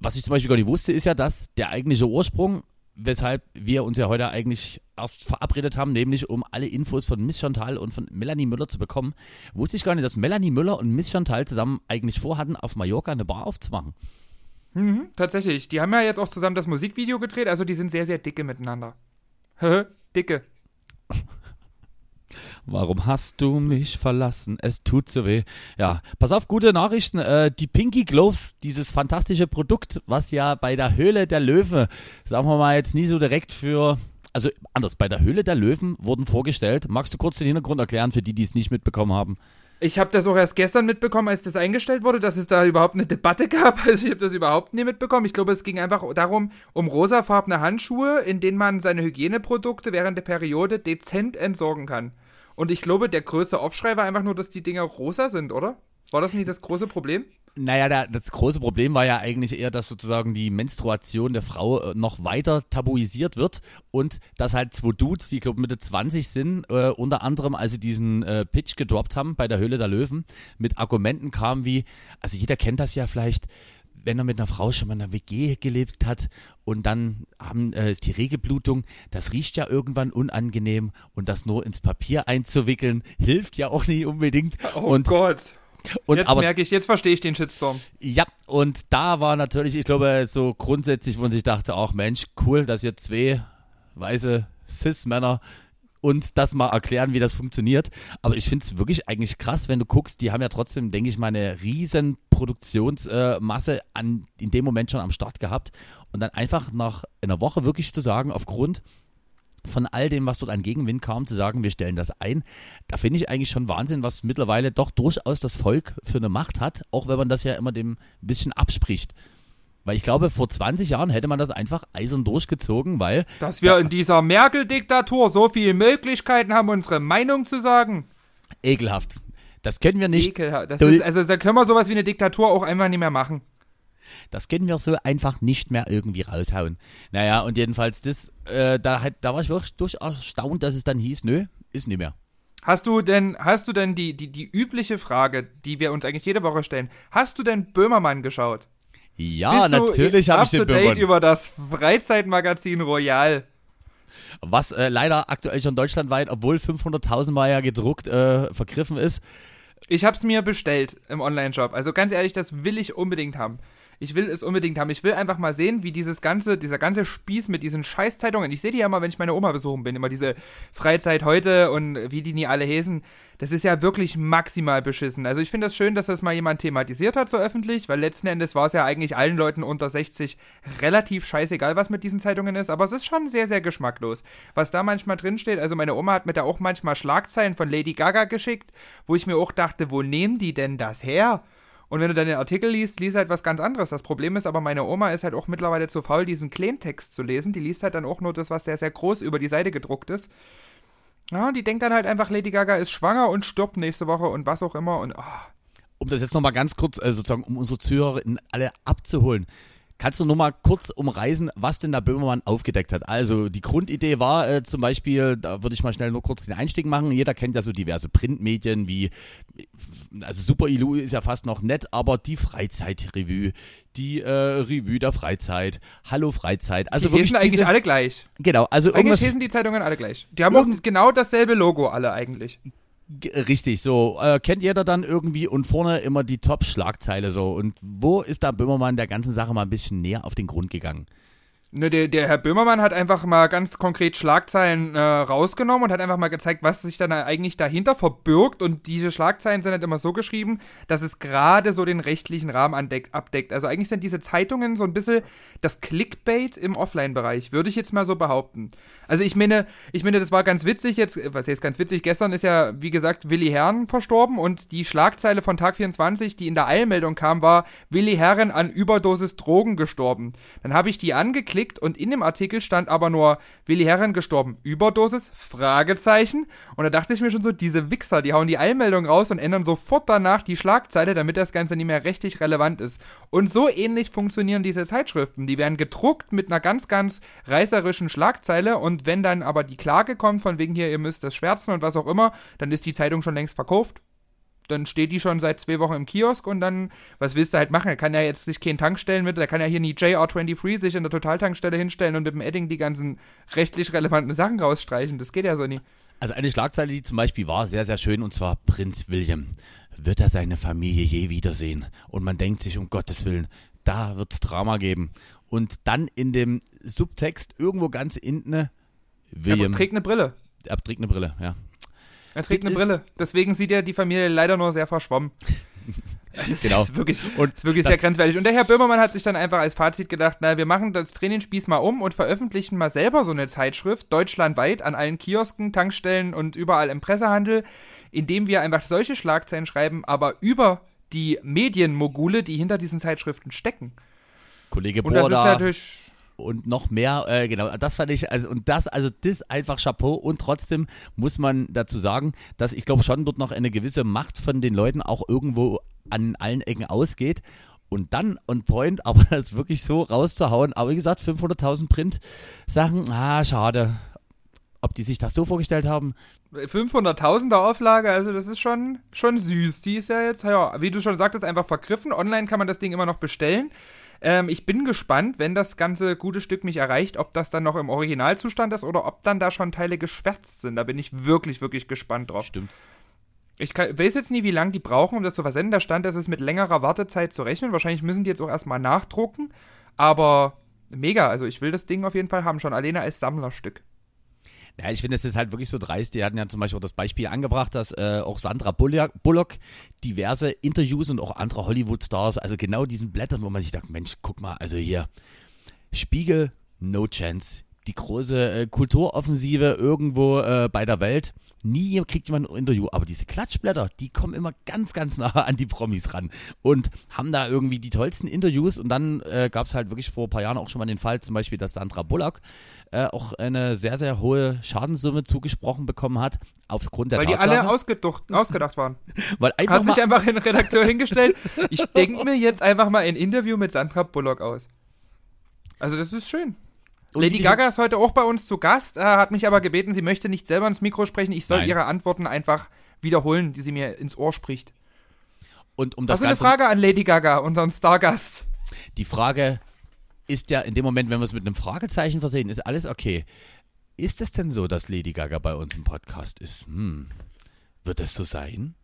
was ich zum Beispiel gar nicht wusste, ist ja, dass der eigentliche Ursprung, weshalb wir uns ja heute eigentlich erst verabredet haben, nämlich um alle Infos von Miss Chantal und von Melanie Müller zu bekommen, wusste ich gar nicht, dass Melanie Müller und Miss Chantal zusammen eigentlich vorhatten, auf Mallorca eine Bar aufzumachen. Mhm, tatsächlich. Die haben ja jetzt auch zusammen das Musikvideo gedreht, also die sind sehr, sehr dicke miteinander. Dicke. Warum hast du mich verlassen? Es tut so weh. Ja, pass auf, gute Nachrichten. Äh, die Pinky Gloves, dieses fantastische Produkt, was ja bei der Höhle der Löwe, sagen wir mal jetzt nie so direkt für, also anders, bei der Höhle der Löwen wurden vorgestellt. Magst du kurz den Hintergrund erklären für die, die es nicht mitbekommen haben? Ich habe das auch erst gestern mitbekommen, als das eingestellt wurde, dass es da überhaupt eine Debatte gab. Also ich habe das überhaupt nie mitbekommen. Ich glaube, es ging einfach darum, um rosafarbene Handschuhe, in denen man seine Hygieneprodukte während der Periode dezent entsorgen kann. Und ich glaube, der größte Aufschrei war einfach nur, dass die Dinger rosa sind, oder? War das nicht das große Problem? Naja, da, das große Problem war ja eigentlich eher, dass sozusagen die Menstruation der Frau äh, noch weiter tabuisiert wird und dass halt zwei Dudes, die ich glaube Mitte 20 sind, äh, unter anderem, als sie diesen äh, Pitch gedroppt haben bei der Höhle der Löwen, mit Argumenten kamen wie, also jeder kennt das ja vielleicht, wenn er mit einer Frau schon mal in einer WG gelebt hat und dann haben, äh, ist die Regelblutung, das riecht ja irgendwann unangenehm und das nur ins Papier einzuwickeln, hilft ja auch nicht unbedingt. Oh und, Gott. Und jetzt aber merke ich, jetzt verstehe ich den Shitstorm. ja, und da war natürlich, ich glaube, so grundsätzlich, wo man sich dachte, ach Mensch, cool, dass ihr zwei weiße Cis-Männer uns das mal erklären, wie das funktioniert. Aber ich finde es wirklich eigentlich krass, wenn du guckst, die haben ja trotzdem, denke ich mal, eine riesen Produktionsmasse an, in dem Moment schon am Start gehabt. Und dann einfach nach einer Woche wirklich zu sagen, aufgrund von all dem, was dort an Gegenwind kam, zu sagen, wir stellen das ein, da finde ich eigentlich schon Wahnsinn, was mittlerweile doch durchaus das Volk für eine Macht hat, auch wenn man das ja immer dem ein bisschen abspricht. Weil ich glaube, vor 20 Jahren hätte man das einfach eisern durchgezogen, weil Dass wir in dieser Merkel-Diktatur so viele Möglichkeiten haben, unsere Meinung zu sagen. ekelhaft. Das können wir nicht, Ekelhaft. Ist, also da können wir sowas wie eine Diktatur auch einfach nicht mehr machen. Das können wir so einfach nicht mehr irgendwie raushauen. Naja, und jedenfalls das, äh, da, da war ich wirklich durchaus erstaunt, dass es dann hieß, nö, ist nicht mehr. Hast du denn, hast du denn die, die, die übliche Frage, die wir uns eigentlich jede Woche stellen, hast du denn Böhmermann geschaut? Ja, Bist natürlich habe ich den to date über das Freizeitmagazin Royal? Was äh, leider aktuell schon deutschlandweit, obwohl 500.000 Mal ja gedruckt, äh, vergriffen ist. Ich hab's mir bestellt im Online-Shop. Also ganz ehrlich, das will ich unbedingt haben. Ich will es unbedingt haben. Ich will einfach mal sehen, wie dieses ganze, dieser ganze Spieß mit diesen Scheißzeitungen. Ich sehe die ja immer, wenn ich meine Oma besuchen bin, immer diese Freizeit heute und wie die nie alle hesen. Das ist ja wirklich maximal beschissen. Also ich finde das schön, dass das mal jemand thematisiert hat, so öffentlich, weil letzten Endes war es ja eigentlich allen Leuten unter 60 relativ scheißegal, was mit diesen Zeitungen ist. Aber es ist schon sehr, sehr geschmacklos. Was da manchmal drinsteht, also meine Oma hat mir da auch manchmal Schlagzeilen von Lady Gaga geschickt, wo ich mir auch dachte, wo nehmen die denn das her? Und wenn du dann den Artikel liest, liest halt was ganz anderes. Das Problem ist aber, meine Oma ist halt auch mittlerweile zu faul, diesen Kleintext zu lesen. Die liest halt dann auch nur das, was sehr, sehr groß über die Seite gedruckt ist. Ja, die denkt dann halt einfach, Lady Gaga ist schwanger und stirbt nächste Woche und was auch immer. Und oh, um das jetzt nochmal ganz kurz, äh, sozusagen, um unsere Zuhörer alle abzuholen. Kannst du nur mal kurz umreißen, was denn der Böhmermann aufgedeckt hat? Also die Grundidee war äh, zum Beispiel, da würde ich mal schnell nur kurz den Einstieg machen. Jeder kennt ja so diverse Printmedien wie, also Super Ilu ist ja fast noch nett, aber die Freizeitrevue, die äh, Revue der Freizeit, Hallo Freizeit. Also die wirklich eigentlich diese, alle gleich. Genau, also Eigentlich heißen die Zeitungen alle gleich. Die haben auch genau dasselbe Logo alle eigentlich. G- Richtig, so. Äh, kennt jeder dann irgendwie und vorne immer die Top-Schlagzeile so. Und wo ist da Böhmermann der ganzen Sache mal ein bisschen näher auf den Grund gegangen? Ne, der, der Herr Böhmermann hat einfach mal ganz konkret Schlagzeilen äh, rausgenommen und hat einfach mal gezeigt, was sich dann eigentlich dahinter verbirgt. Und diese Schlagzeilen sind halt immer so geschrieben, dass es gerade so den rechtlichen Rahmen andeck, abdeckt. Also eigentlich sind diese Zeitungen so ein bisschen das Clickbait im Offline-Bereich, würde ich jetzt mal so behaupten. Also ich meine, ich meine, das war ganz witzig jetzt, was jetzt ganz witzig, gestern ist ja, wie gesagt, Willi Herren verstorben und die Schlagzeile von Tag 24, die in der Eilmeldung kam, war Willi Herren an Überdosis Drogen gestorben. Dann habe ich die angeklickt und in dem Artikel stand aber nur Willi Herren gestorben, Überdosis, Fragezeichen. Und da dachte ich mir schon so, diese Wichser, die hauen die Eilmeldung raus und ändern sofort danach die Schlagzeile, damit das Ganze nicht mehr rechtlich relevant ist. Und so ähnlich funktionieren diese Zeitschriften. Die werden gedruckt mit einer ganz, ganz reißerischen Schlagzeile und wenn dann aber die Klage kommt, von wegen hier, ihr müsst das schwärzen und was auch immer, dann ist die Zeitung schon längst verkauft dann steht die schon seit zwei Wochen im Kiosk und dann, was willst du halt machen? Er kann ja jetzt sich keinen Tankstellen mit, er kann ja hier nie JR23 sich in der Totaltankstelle hinstellen und mit dem Edding die ganzen rechtlich relevanten Sachen rausstreichen. Das geht ja so nie. Also eine Schlagzeile, die zum Beispiel war, sehr, sehr schön, und zwar Prinz William. Wird er seine Familie je wiedersehen? Und man denkt sich, um Gottes Willen, da wird's Drama geben. Und dann in dem Subtext irgendwo ganz hinten, Er William, trägt eine Brille. er trägt eine Brille, ja. Er trägt Das eine Brille. Deswegen sieht er die Familie leider nur sehr verschwommen. Das ist, Genau. ist wirklich, Und ist wirklich das- sehr grenzwertig. Und der Herr Böhmermann hat sich dann einfach als Fazit gedacht, na, wir machen das Trainingsspieß mal um und veröffentlichen mal selber so eine Zeitschrift, deutschlandweit, an allen Kiosken, Tankstellen und überall im Pressehandel, indem wir einfach solche Schlagzeilen schreiben, aber über die Medienmogule, die hinter diesen Zeitschriften stecken. Kollege Und das ist Borda natürlich, und noch mehr, äh, genau, das fand ich, also und das, also das einfach Chapeau und trotzdem muss man dazu sagen, dass ich glaube schon dort noch eine gewisse Macht von den Leuten auch irgendwo an allen Ecken ausgeht und dann on point, aber das wirklich so rauszuhauen, aber wie gesagt, 500.000 Print-Sachen, ah, schade. Ob die sich das so vorgestellt haben, 500.000er Auflage, also das ist schon, schon süß. Die ist ja jetzt, ja, wie du schon sagtest, einfach vergriffen. Online kann man das Ding immer noch bestellen. Ähm, ich bin gespannt, wenn das ganze gute Stück mich erreicht, ob das dann noch im Originalzustand ist oder ob dann da schon Teile geschwärzt sind. Da bin ich wirklich, wirklich gespannt drauf. stimmt. Ich kann, weiß jetzt nie, wie lange die brauchen, um das zu versenden. Da stand, es ist mit längerer Wartezeit zu rechnen. Wahrscheinlich müssen die jetzt auch erstmal nachdrucken. Aber mega, also ich will das Ding auf jeden Fall haben, schon alleine als Sammlerstück. Ja, ich finde, es ist halt wirklich so dreist. Die hatten ja zum Beispiel auch das Beispiel angebracht, dass äh, auch Sandra Bullock, diverse Interviews und auch andere Hollywood-Stars, also genau diesen Blättern, wo man sich sagt, Mensch, guck mal, also hier, Spiegel, no chance. Die große äh, Kulturoffensive irgendwo äh, bei der Welt. Nie kriegt jemand ein Interview, aber diese Klatschblätter, die kommen immer ganz, ganz nah an die Promis ran und haben da irgendwie die tollsten Interviews. Und dann äh, gab es halt wirklich vor ein paar Jahren auch schon mal den Fall, zum Beispiel, dass Sandra Bullock äh, auch eine sehr, sehr hohe Schadenssumme zugesprochen bekommen hat, aufgrund der Weil die Tatsache, alle ausgedacht, ausgedacht waren. weil einfach Hat sich einfach ein Redakteur hingestellt. Ich denke mir jetzt einfach mal ein Interview mit Sandra Bullock aus. Also das ist schön. Lady Gaga ist heute auch bei uns zu Gast, äh, hat mich aber gebeten, sie möchte nicht selber ins Mikro sprechen. Ich soll Nein. ihre Antworten einfach wiederholen, die sie mir ins Ohr spricht. und um das Hast du eine Frage an Lady Gaga, unseren Stargast? die Frage ist ja in dem Moment, wenn wir es mit einem Fragezeichen versehen, ist alles okay. Ist es denn so, dass Lady Gaga bei uns im Podcast ist? Hm. Wird das so sein?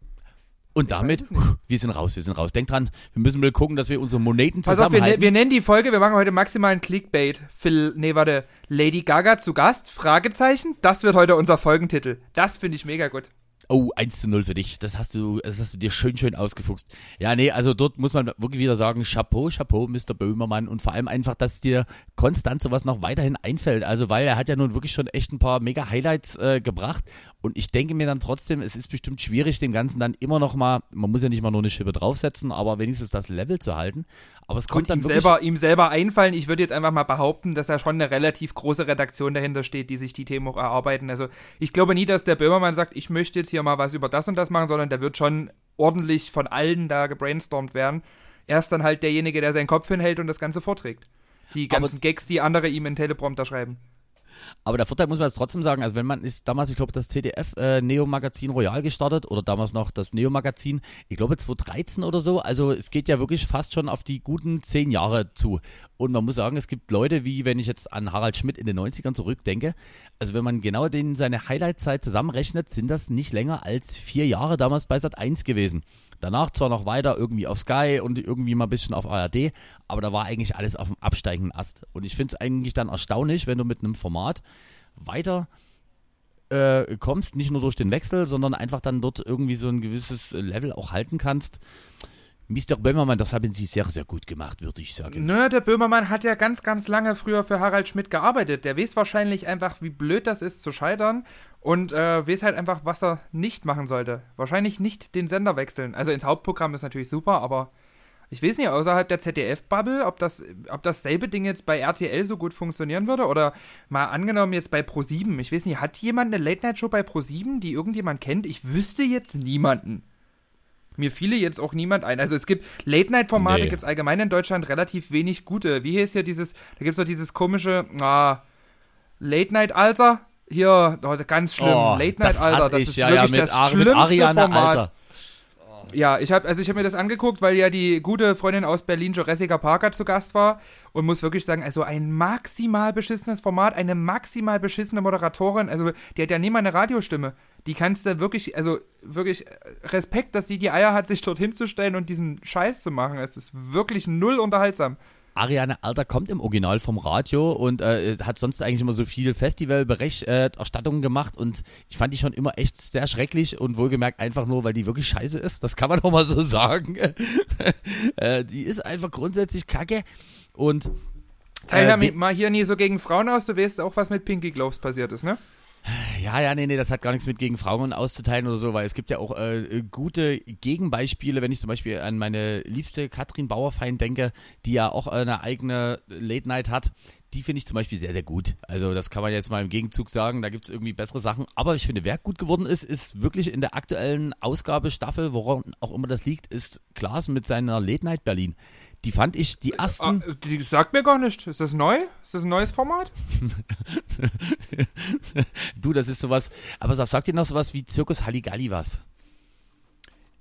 Und damit, wir sind raus, wir sind raus. Denkt dran, wir müssen mal gucken, dass wir unsere Moneten Pass auf, wir, ne- zusammenhalten. wir nennen die Folge, wir machen heute maximalen Clickbait. Phil, nee, warte, Lady Gaga zu Gast? Fragezeichen? Das wird heute unser Folgentitel. Das finde ich mega gut. Oh, 1 zu 0 für dich. Das hast du, das hast du dir schön, schön ausgefuchst. Ja, nee, also dort muss man wirklich wieder sagen, Chapeau, Chapeau, Mr. Böhmermann und vor allem einfach, dass dir konstant sowas noch weiterhin einfällt. Also, weil er hat ja nun wirklich schon echt ein paar mega Highlights äh, gebracht und ich denke mir dann trotzdem, es ist bestimmt schwierig, dem Ganzen dann immer noch mal, man muss ja nicht mal nur eine Schippe draufsetzen, aber wenigstens das Level zu halten. Aber es kommt dann ihm wirklich... selber, ihm selber einfallen. Ich würde jetzt einfach mal behaupten, dass da schon eine relativ große Redaktion dahinter steht, die sich die Themen auch erarbeiten. Also ich glaube nie, dass der Böhmermann sagt, ich möchte jetzt hier mal was über das und das machen, sondern da wird schon ordentlich von allen da gebrainstormt werden. Er ist dann halt derjenige, der seinen Kopf hinhält und das Ganze vorträgt. Die Aber- ganzen Gags, die andere ihm in Teleprompter schreiben. Aber der Vorteil muss man jetzt trotzdem sagen, also wenn man ist damals, ich glaube, das CDF äh, Neo Magazin Royal gestartet oder damals noch das Neo Magazin, ich glaube 2013 oder so. Also es geht ja wirklich fast schon auf die guten zehn Jahre zu. Und man muss sagen, es gibt Leute, wie wenn ich jetzt an Harald Schmidt in den 90ern zurückdenke, also wenn man genau den seine Highlight-Zeit zusammenrechnet, sind das nicht länger als vier Jahre damals bei Sat 1 gewesen. Danach zwar noch weiter irgendwie auf Sky und irgendwie mal ein bisschen auf ARD, aber da war eigentlich alles auf dem absteigenden Ast. Und ich finde es eigentlich dann erstaunlich, wenn du mit einem Format weiter äh, kommst, nicht nur durch den Wechsel, sondern einfach dann dort irgendwie so ein gewisses Level auch halten kannst. Mr. Böhmermann, das haben Sie sehr, sehr gut gemacht, würde ich sagen. Nö, der Böhmermann hat ja ganz, ganz lange früher für Harald Schmidt gearbeitet. Der weiß wahrscheinlich einfach, wie blöd das ist zu scheitern und äh, weiß halt einfach, was er nicht machen sollte. Wahrscheinlich nicht den Sender wechseln. Also ins Hauptprogramm ist natürlich super, aber ich weiß nicht, außerhalb der ZDF-Bubble, ob, das, ob dasselbe Ding jetzt bei RTL so gut funktionieren würde oder mal angenommen jetzt bei Pro7. Ich weiß nicht, hat jemand eine Late-Night-Show bei Pro7, die irgendjemand kennt? Ich wüsste jetzt niemanden. Mir fiele jetzt auch niemand ein. Also es gibt Late-Night-Formate, Nee. gibt es allgemein in Deutschland relativ wenig gute. Wie hieß hier dieses, da gibt es doch dieses komische, ah, Late-Night-Alter. Hier, oh, ganz schlimm. Oh, das Late-Night-Alter, das, ich, ist ja, wirklich ja, das Ar mit schlimmste Ariane, Format. Alter. Ja, ich habe also ich habe mir das angeguckt, weil ja die gute Freundin aus Berlin Jessica Parker zu Gast war und muss wirklich sagen, also ein maximal beschissenes Format, eine maximal beschissene Moderatorin, also die hat ja nie mal eine Radiostimme. Die kannst du wirklich, also wirklich äh, Respekt, dass die die Eier hat, sich dort hinzustellen und diesen Scheiß zu machen. Es ist wirklich null unterhaltsam. Ariane Alter kommt im Original vom Radio und äh, hat sonst eigentlich immer so viel Festivalberichterstattungen gemacht und ich fand die schon immer echt sehr schrecklich und wohlgemerkt einfach nur, weil die wirklich scheiße ist. Das kann man doch mal so sagen. äh, die ist einfach grundsätzlich kacke und Teilhaber we- mal hier nie so gegen Frauen aus, du weißt auch, was mit Pinky Gloves passiert ist, ne? Ja, ja, nee, nee, das hat gar nichts mit gegen Frauen auszuteilen oder so, weil es gibt ja auch äh, gute Gegenbeispiele, wenn ich zum Beispiel an meine liebste Katrin Bauerfeind denke, die ja auch eine eigene Late Night hat. Die finde ich zum Beispiel sehr, sehr gut. Also das kann man jetzt mal im Gegenzug sagen, da gibt es irgendwie bessere Sachen. Aber ich finde, wer gut geworden ist, ist wirklich in der aktuellen Ausgabe, Staffel, woran auch immer das liegt, ist Klaas mit seiner Late Night Berlin. Die fand ich, die Ah, ersten, die sagt mir gar nicht. Ist das neu? Ist das ein neues Format? du, das ist sowas, aber sag, sagt dir noch sowas wie Zirkus Halligalli was?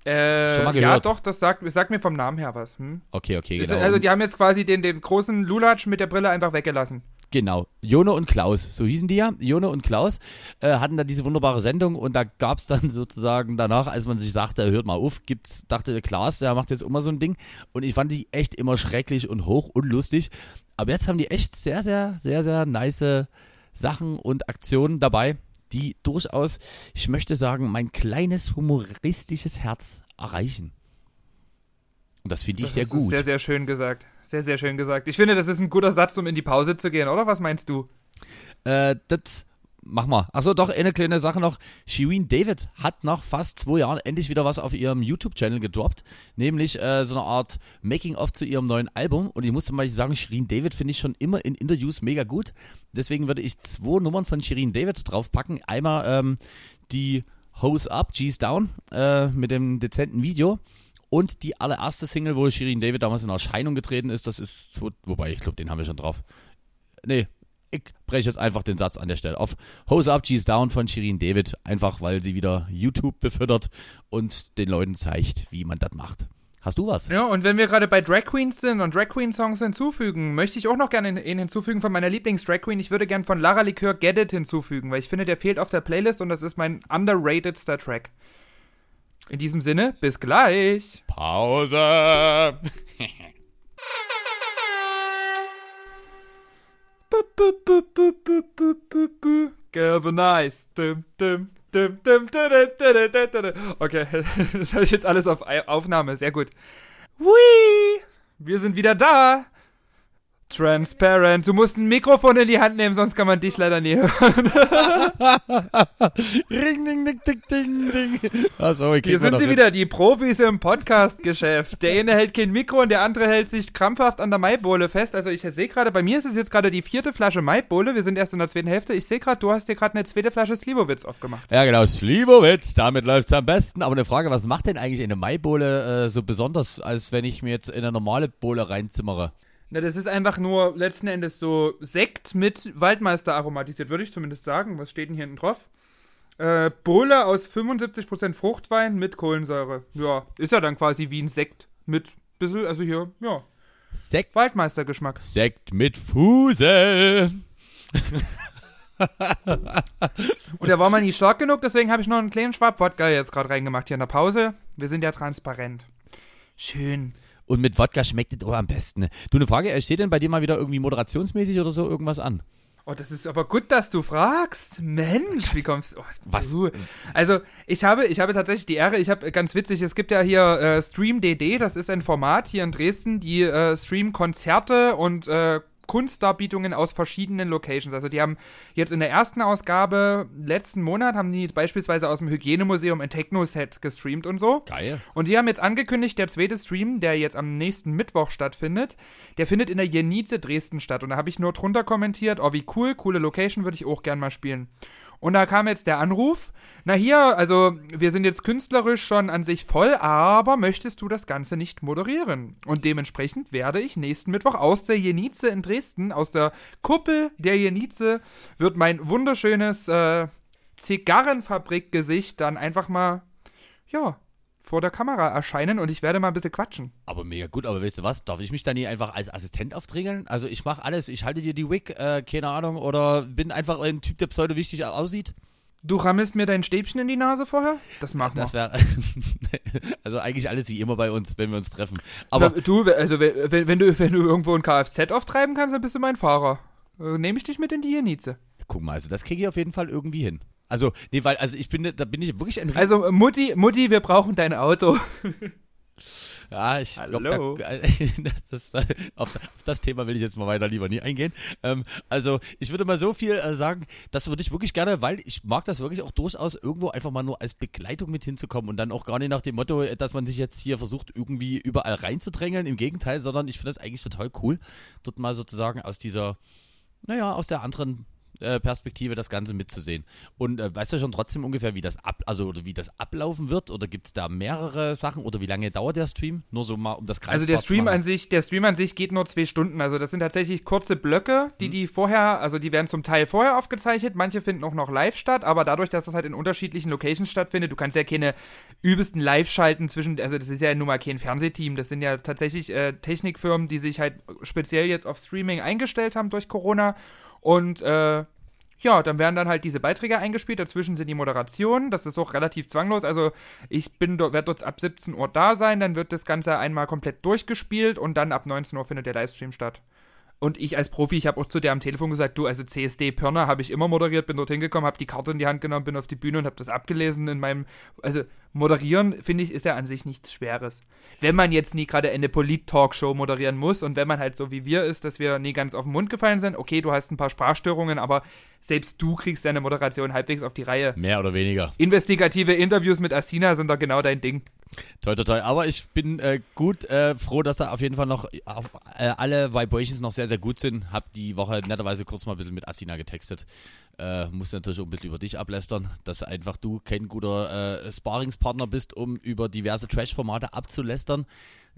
Äh, Schon mal ja, doch, das sagt, sagt mir vom Namen her was. Hm? Okay, okay, Ist- genau. Also die haben jetzt quasi den, den großen Lulatsch mit der Brille einfach weggelassen. Genau, Jone und Klaus, so hießen die ja. Jone und Klaus äh, hatten da diese wunderbare Sendung und da gab es dann sozusagen danach, als man sich sagte, hört mal auf, gibt's, dachte Klaas, der macht jetzt immer so ein Ding. Und ich fand die echt immer schrecklich und hoch unlustig. Aber jetzt haben die echt sehr, sehr, sehr, sehr nice Sachen und Aktionen dabei, die durchaus, ich möchte sagen, mein kleines humoristisches Herz erreichen. Und das finde ich Das sehr gut. Sehr, sehr schön gesagt. Sehr, sehr schön gesagt. Ich finde, das ist ein guter Satz, um in die Pause zu gehen, oder? Was meinst du? Äh, das mach mal. Achso, doch, eine kleine Sache noch. Shireen David hat nach fast zwei Jahren endlich wieder was auf ihrem YouTube-Channel gedroppt. Nämlich äh, so eine Art Making-of zu ihrem neuen Album. Und ich muss zum Beispiel sagen, Shireen David finde ich schon immer in Interviews mega gut. Deswegen würde ich zwei Nummern von Shireen David draufpacken. Einmal ähm, die Hose Up, G's Down äh, mit dem dezenten Video. Und die allererste Single, wo Shirin David damals in Erscheinung getreten ist, das ist, wobei, ich glaube, den haben wir schon drauf. Nee, ich breche jetzt einfach den Satz an der Stelle auf. Hose Up, G's Down von Shirin David, einfach weil sie wieder YouTube befüttert und den Leuten zeigt, wie man das macht. Hast du was? Ja, und wenn wir gerade bei Drag Queens sind und Drag Queen Songs hinzufügen, möchte ich auch noch gerne einen hinzufügen von meiner Lieblings-Drag Queen. Ich würde gern von Lara Likör Get It hinzufügen, weil ich finde, der fehlt auf der Playlist und das ist mein underratedster Track. In diesem Sinne, bis gleich. Pause. Galvanized. Okay, das habe ich jetzt alles auf Aufnahme. Sehr gut. Hui! Wir sind wieder da. Transparent. Du musst ein Mikrofon in die Hand nehmen, sonst kann man dich leider nie hören. Ring, ding, ding, ding, ding, ding. Achso, ich Hier sind sie wieder, die Profis im Podcast-Geschäft. Der eine hält kein Mikro und der andere hält sich krampfhaft an der Maibowle fest. Also ich sehe gerade, bei mir ist es jetzt gerade die vierte Flasche Maibowle. Wir sind erst in der zweiten Hälfte. Ich sehe gerade, du hast dir gerade eine zweite Flasche Slivovitz aufgemacht. Ja, genau, Slivovitz, damit läuft's am besten. Aber eine Frage, was macht denn eigentlich eine Maibowle äh, so besonders, als wenn ich mir jetzt in eine normale Bowle reinzimmere? Na, das ist einfach nur letzten Endes so Sekt mit Waldmeister aromatisiert, würde ich zumindest sagen. Was steht denn hier hinten drauf? Äh, Bowle aus 75% Fruchtwein mit Kohlensäure. Ja, ist ja dann quasi wie ein Sekt mit bisschen, also hier, ja, Sekt, Waldmeistergeschmack. Sekt mit Fusel. Und der war mal nie stark genug, deswegen habe ich noch einen kleinen Schwab Wodka jetzt gerade reingemacht hier in der Pause. Wir sind ja transparent. Schön. Und mit Wodka schmeckt es auch am besten. ne? Du, eine Frage, äh, steht denn bei dir mal wieder irgendwie moderationsmäßig oder so irgendwas an? Oh, das ist aber gut, dass du fragst. Mensch, wie kommst oh, Was? du? Also, ich habe, ich habe tatsächlich die Ehre, ich habe ganz witzig, es gibt ja hier äh, Stream DD, das ist ein Format hier in Dresden, die äh, streamen Konzerte und äh, Kunstdarbietungen aus verschiedenen Locations. Also die haben jetzt in der ersten Ausgabe letzten Monat haben die beispielsweise aus dem Hygienemuseum ein Techno-Set gestreamt und so. Geil. Und die haben jetzt angekündigt, der zweite Stream, der jetzt am nächsten Mittwoch stattfindet, der findet in der Jenice Dresden statt. Und da habe ich nur drunter kommentiert, oh wie cool, coole Location, würde ich auch gern mal spielen. Und da kam jetzt der Anruf, na hier, also wir sind jetzt künstlerisch schon an sich voll, aber möchtest du das Ganze nicht moderieren? Und dementsprechend werde ich nächsten Mittwoch aus der Jenice in Dresden, aus der Kuppel der Jenice, wird mein wunderschönes äh, Zigarrenfabrik-Gesicht dann einfach mal, ja, vor der Kamera erscheinen und ich werde mal ein bisschen quatschen. Aber mega gut, aber weißt du was? Darf ich mich da nie einfach als Assistent aufdrängeln? Also ich mache alles, ich halte dir die Wig, äh, keine Ahnung, oder bin einfach ein Typ, der pseudo wichtig aussieht. Du rammest mir dein Stäbchen in die Nase vorher? Das machen wir. Das wäre also eigentlich alles wie immer bei uns, wenn wir uns treffen. Aber Na, du, also wenn, wenn, du, wenn du irgendwo ein Kfz auftreiben kannst, dann bist du mein Fahrer. Äh, Nehme ich dich mit in die Jenice. guck mal, also das kriege ich auf jeden Fall irgendwie hin. Also, nee, weil, also ich bin, da bin ich wirklich ein Rie- Also Mutti, Mutti, wir brauchen dein Auto. Ja, ich Hallo? glaube, das, auf, auf das Thema will ich jetzt mal weiter lieber nie eingehen. Ähm, also, ich würde mal so viel äh, sagen, das würde ich wirklich gerne, weil ich mag das wirklich auch durchaus irgendwo einfach mal nur als Begleitung mit hinzukommen und dann auch gar nicht nach dem Motto, äh, dass man sich jetzt hier versucht, irgendwie überall reinzudrängeln. Im Gegenteil, sondern ich finde das eigentlich total cool, dort mal sozusagen aus dieser, naja, aus der anderen Perspektive das Ganze mitzusehen. Und äh, weißt du schon trotzdem ungefähr, wie das ab, also oder wie das ablaufen wird? Oder gibt es da mehrere Sachen? Oder wie lange dauert der Stream? Nur so mal um das greifbar Also der zu Stream machen. an sich, der Stream an sich geht nur zwei Stunden. Also das sind tatsächlich kurze Blöcke, die die vorher, also die werden zum Teil vorher aufgezeichnet. Manche finden auch noch live statt, aber dadurch, dass das halt in unterschiedlichen Locations stattfindet, du kannst ja keine übelsten Live-Schalten zwischen, also das ist ja nun mal kein Fernsehteam, das sind ja tatsächlich äh, Technikfirmen, die sich halt speziell jetzt auf Streaming eingestellt haben durch Corona und äh, ja, dann werden dann halt diese Beiträge eingespielt, dazwischen sind die Moderationen, das ist auch relativ zwanglos, also ich bin werde dort ab 17 Uhr da sein, dann wird das Ganze einmal komplett durchgespielt und dann ab 19 Uhr findet der Livestream statt. Und ich als Profi, ich habe auch zu der am Telefon gesagt, du, also CSD Pirna habe ich immer moderiert, bin dort hingekommen, habe die Karte in die Hand genommen, bin auf die Bühne und habe das abgelesen in meinem, also moderieren, finde ich, ist ja an sich nichts Schweres. Wenn man jetzt nie gerade eine Polit-Talkshow moderieren muss und wenn man halt so wie wir ist, dass wir nie ganz auf den Mund gefallen sind, okay, du hast ein paar Sprachstörungen, aber selbst du kriegst deine Moderation halbwegs auf die Reihe. Mehr oder weniger. Investigative Interviews mit Asina sind doch genau dein Ding. Toi, toi, toi. Aber ich bin äh, gut äh, froh, dass da auf jeden Fall noch auf, äh, alle Vibrations noch sehr, sehr gut sind. Hab die Woche netterweise kurz mal ein bisschen mit Asina getextet. Äh, muss natürlich auch ein bisschen über dich ablästern, dass einfach du kein guter äh, Sparingspartner bist, um über diverse Trash-Formate abzulästern.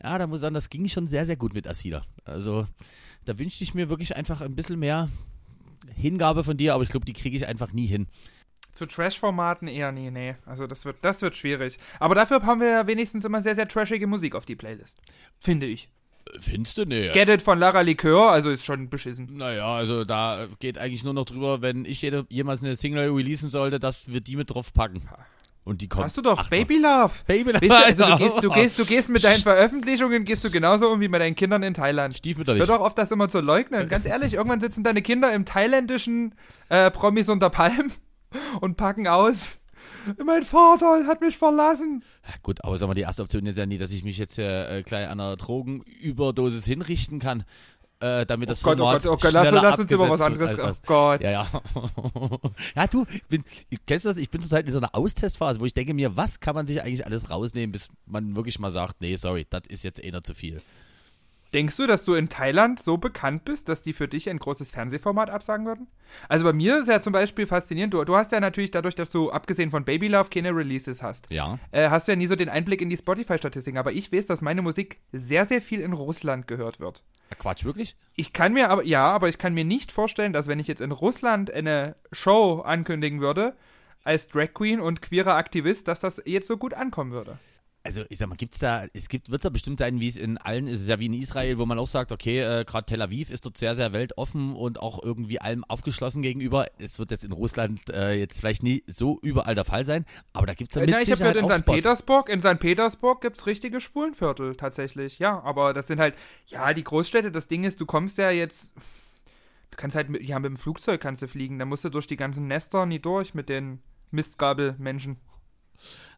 Ja, da muss ich sagen, das ging schon sehr, sehr gut mit Asina. Also, da wünschte ich mir wirklich einfach ein bisschen mehr Hingabe von dir, aber ich glaube, die kriege ich einfach nie hin. Zu Trash-Formaten eher nee, nee. Also das wird, das wird schwierig. Aber dafür haben wir ja wenigstens immer sehr, sehr trashige Musik auf die Playlist. Finde ich. Findest du? Nee. Get It von Lara Likör, also ist schon beschissen. Naja, also da geht eigentlich nur noch drüber, wenn ich jede, jemals eine Single releasen sollte, dass wir die mit drauf packen. Und die kommt. Hast du doch Ach, Baby Love. Baby Weißt du, also du gehst, du gehst, du gehst mit deinen Veröffentlichungen, gehst du genauso um wie mit deinen Kindern in Thailand. Stiefmütterlich. Hör doch auf, das immer zu leugnen. Ganz ehrlich, irgendwann sitzen deine Kinder im thailändischen äh, Promis unter Palm und packen aus. Mein Vater hat mich verlassen. Ja, gut, aber sag mal, die erste Option ist ja nie, dass ich mich jetzt äh, gleich an einer Drogenüberdosis hinrichten kann. äh, damit das Oh Gott, oh Format Gott, oh Gott, lass, lass uns über was anderes Oh Gott. Ja, ja. ja, du, bin, kennst du das? Ich bin zurzeit in so einer Austestphase, wo ich denke mir, was kann man sich eigentlich alles rausnehmen, bis man wirklich mal sagt, nee, sorry, das ist jetzt eher zu viel. Denkst du, dass du in Thailand so bekannt bist, dass die für dich ein großes Fernsehformat absagen würden? Also bei mir ist ja zum Beispiel faszinierend, du, du hast ja natürlich dadurch, dass du abgesehen von Baby Love keine Releases hast, Ja. äh, hast du ja nie so den Einblick in die Spotify-Statistiken. Aber ich weiß, dass meine Musik sehr, sehr viel in Russland gehört wird. Quatsch, wirklich? Ich kann mir aber, ja, aber ich kann mir nicht vorstellen, dass wenn ich jetzt in Russland eine Show ankündigen würde, als Drag Queen und queerer Aktivist, dass das jetzt so gut ankommen würde. Also ich sag mal, gibt's da, es gibt, wird da bestimmt sein, wie es in allen, es ist ja wie in Israel, wo man auch sagt, okay, äh, gerade Tel Aviv ist dort sehr, sehr weltoffen und auch irgendwie allem aufgeschlossen gegenüber. Es wird jetzt in Russland äh, jetzt vielleicht nie so überall der Fall sein, aber da gibt's ja Äh, mit Na, ich habe gehört, in St. Petersburg, in St. Petersburg gibt's richtige Schwulenviertel tatsächlich, ja. Aber das sind halt, ja, die Großstädte, das Ding ist, du kommst ja jetzt, du kannst halt, mit, ja, mit dem Flugzeug kannst du fliegen, da musst du durch die ganzen Nester nie durch mit den Mistgabelmenschen.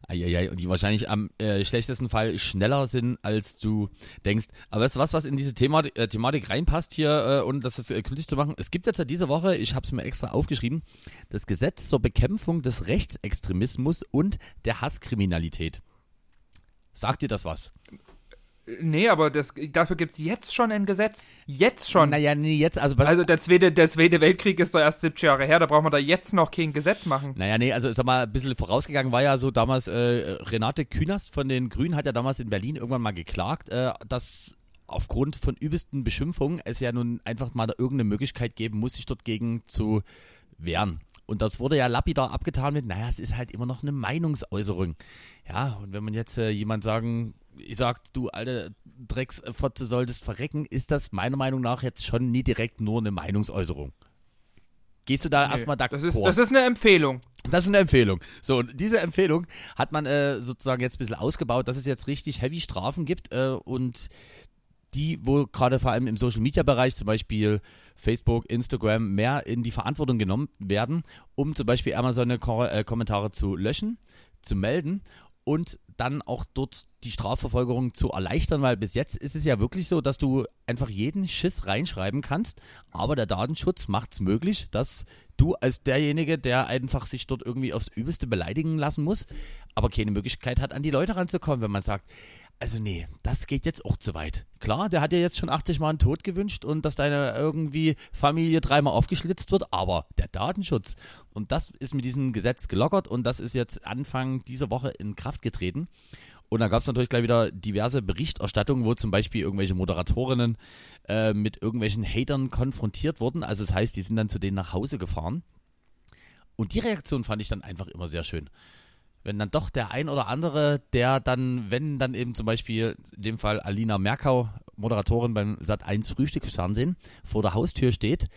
Eieiei, und die wahrscheinlich am äh, schlechtesten Fall schneller sind, als du denkst. Aber weißt du was, was in diese Thema, äh, Thematik reinpasst hier, äh, und das ist äh, kultig zu machen? Es gibt jetzt ja diese Woche, ich habe es mir extra aufgeschrieben, das Gesetz zur Bekämpfung des Rechtsextremismus und der Hasskriminalität. Sagt dir das was? Nee, aber das, dafür gibt's jetzt schon ein Gesetz. Jetzt schon. Naja, nee, jetzt, also, Also der zweite, der zweite Weltkrieg ist doch erst 70 Jahre her, da braucht man da jetzt noch kein Gesetz machen. Naja, nee, also sag mal, ein bisschen vorausgegangen war ja so damals, äh, Renate Künast von den Grünen hat ja damals in Berlin irgendwann mal geklagt, äh, dass aufgrund von übelsten Beschimpfungen es ja nun einfach mal da irgendeine Möglichkeit geben muss, sich dort gegen zu wehren. Und das wurde ja lapidar abgetan mit, naja, es ist halt immer noch eine Meinungsäußerung. Ja, und wenn man jetzt äh, jemand sagen, ich sag, du alte Drecksfotze solltest verrecken, ist das meiner Meinung nach jetzt schon nie direkt nur eine Meinungsäußerung. Gehst du da erstmal d'accord? das ist, das ist eine Empfehlung. Das ist eine Empfehlung. So, und diese Empfehlung hat man äh, sozusagen jetzt ein bisschen ausgebaut, dass es jetzt richtig heavy Strafen gibt äh, und die, wo gerade vor allem im Social Media Bereich, zum Beispiel Facebook, Instagram, mehr in die Verantwortung genommen werden, um zum Beispiel eine Ko äh, Kommentare zu löschen, zu melden und dann auch dort die Strafverfolgung zu erleichtern, weil bis jetzt ist es ja wirklich so, dass du einfach jeden Schiss reinschreiben kannst, aber der Datenschutz macht es möglich, dass du als derjenige, der einfach sich dort irgendwie aufs Übelste beleidigen lassen muss, aber keine Möglichkeit hat, an die Leute ranzukommen, wenn man sagt, also nee, das geht jetzt auch zu weit. Klar, der hat dir jetzt schon 80 Mal einen Tod gewünscht und dass deine irgendwie Familie dreimal aufgeschlitzt wird, aber der Datenschutz. Und das ist mit diesem Gesetz gelockert und das ist jetzt Anfang dieser Woche in Kraft getreten. Und dann gab es natürlich gleich wieder diverse Berichterstattungen, wo zum Beispiel irgendwelche Moderatorinnen äh, mit irgendwelchen Hatern konfrontiert wurden. Also das heißt, die sind dann zu denen nach Hause gefahren. Und die Reaktion fand ich dann einfach immer sehr schön wenn dann doch der ein oder andere, der dann, wenn dann eben zum Beispiel in dem Fall Alina Merkau, Moderatorin beim Sat1 Frühstücksfernsehen, vor der Haustür steht,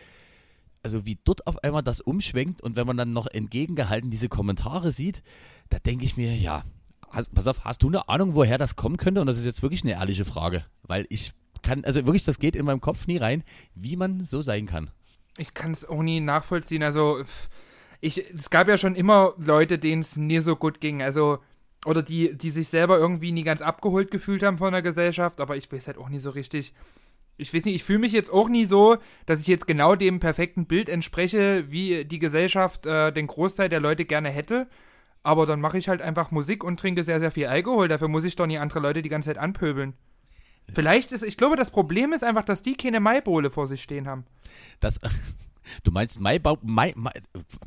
also wie dort auf einmal das umschwenkt und wenn man dann noch entgegengehalten diese Kommentare sieht, da denke ich mir, ja, hast, pass auf, hast du eine Ahnung, woher das kommen könnte? Und das ist jetzt wirklich eine ehrliche Frage, weil ich kann, also wirklich, das geht in meinem Kopf nie rein, wie man so sein kann. Ich kann es auch nie nachvollziehen. Also, pff, ich, es gab ja schon immer Leute, denen es nie so gut ging. Also, oder die, die sich selber irgendwie nie ganz abgeholt gefühlt haben von der Gesellschaft, aber ich weiß halt auch nie so richtig. Ich weiß nicht, ich fühle mich jetzt auch nie so, dass ich jetzt genau dem perfekten Bild entspreche, wie die Gesellschaft äh, den Großteil der Leute gerne hätte. Aber dann mache ich halt einfach Musik und trinke sehr, sehr viel Alkohol. Dafür muss ich doch nie andere Leute die ganze Zeit anpöbeln. Vielleicht ist, ich glaube, das Problem ist einfach, dass die keine Maibohle vor sich stehen haben. Das, du meinst Maibau, Mai, Mai,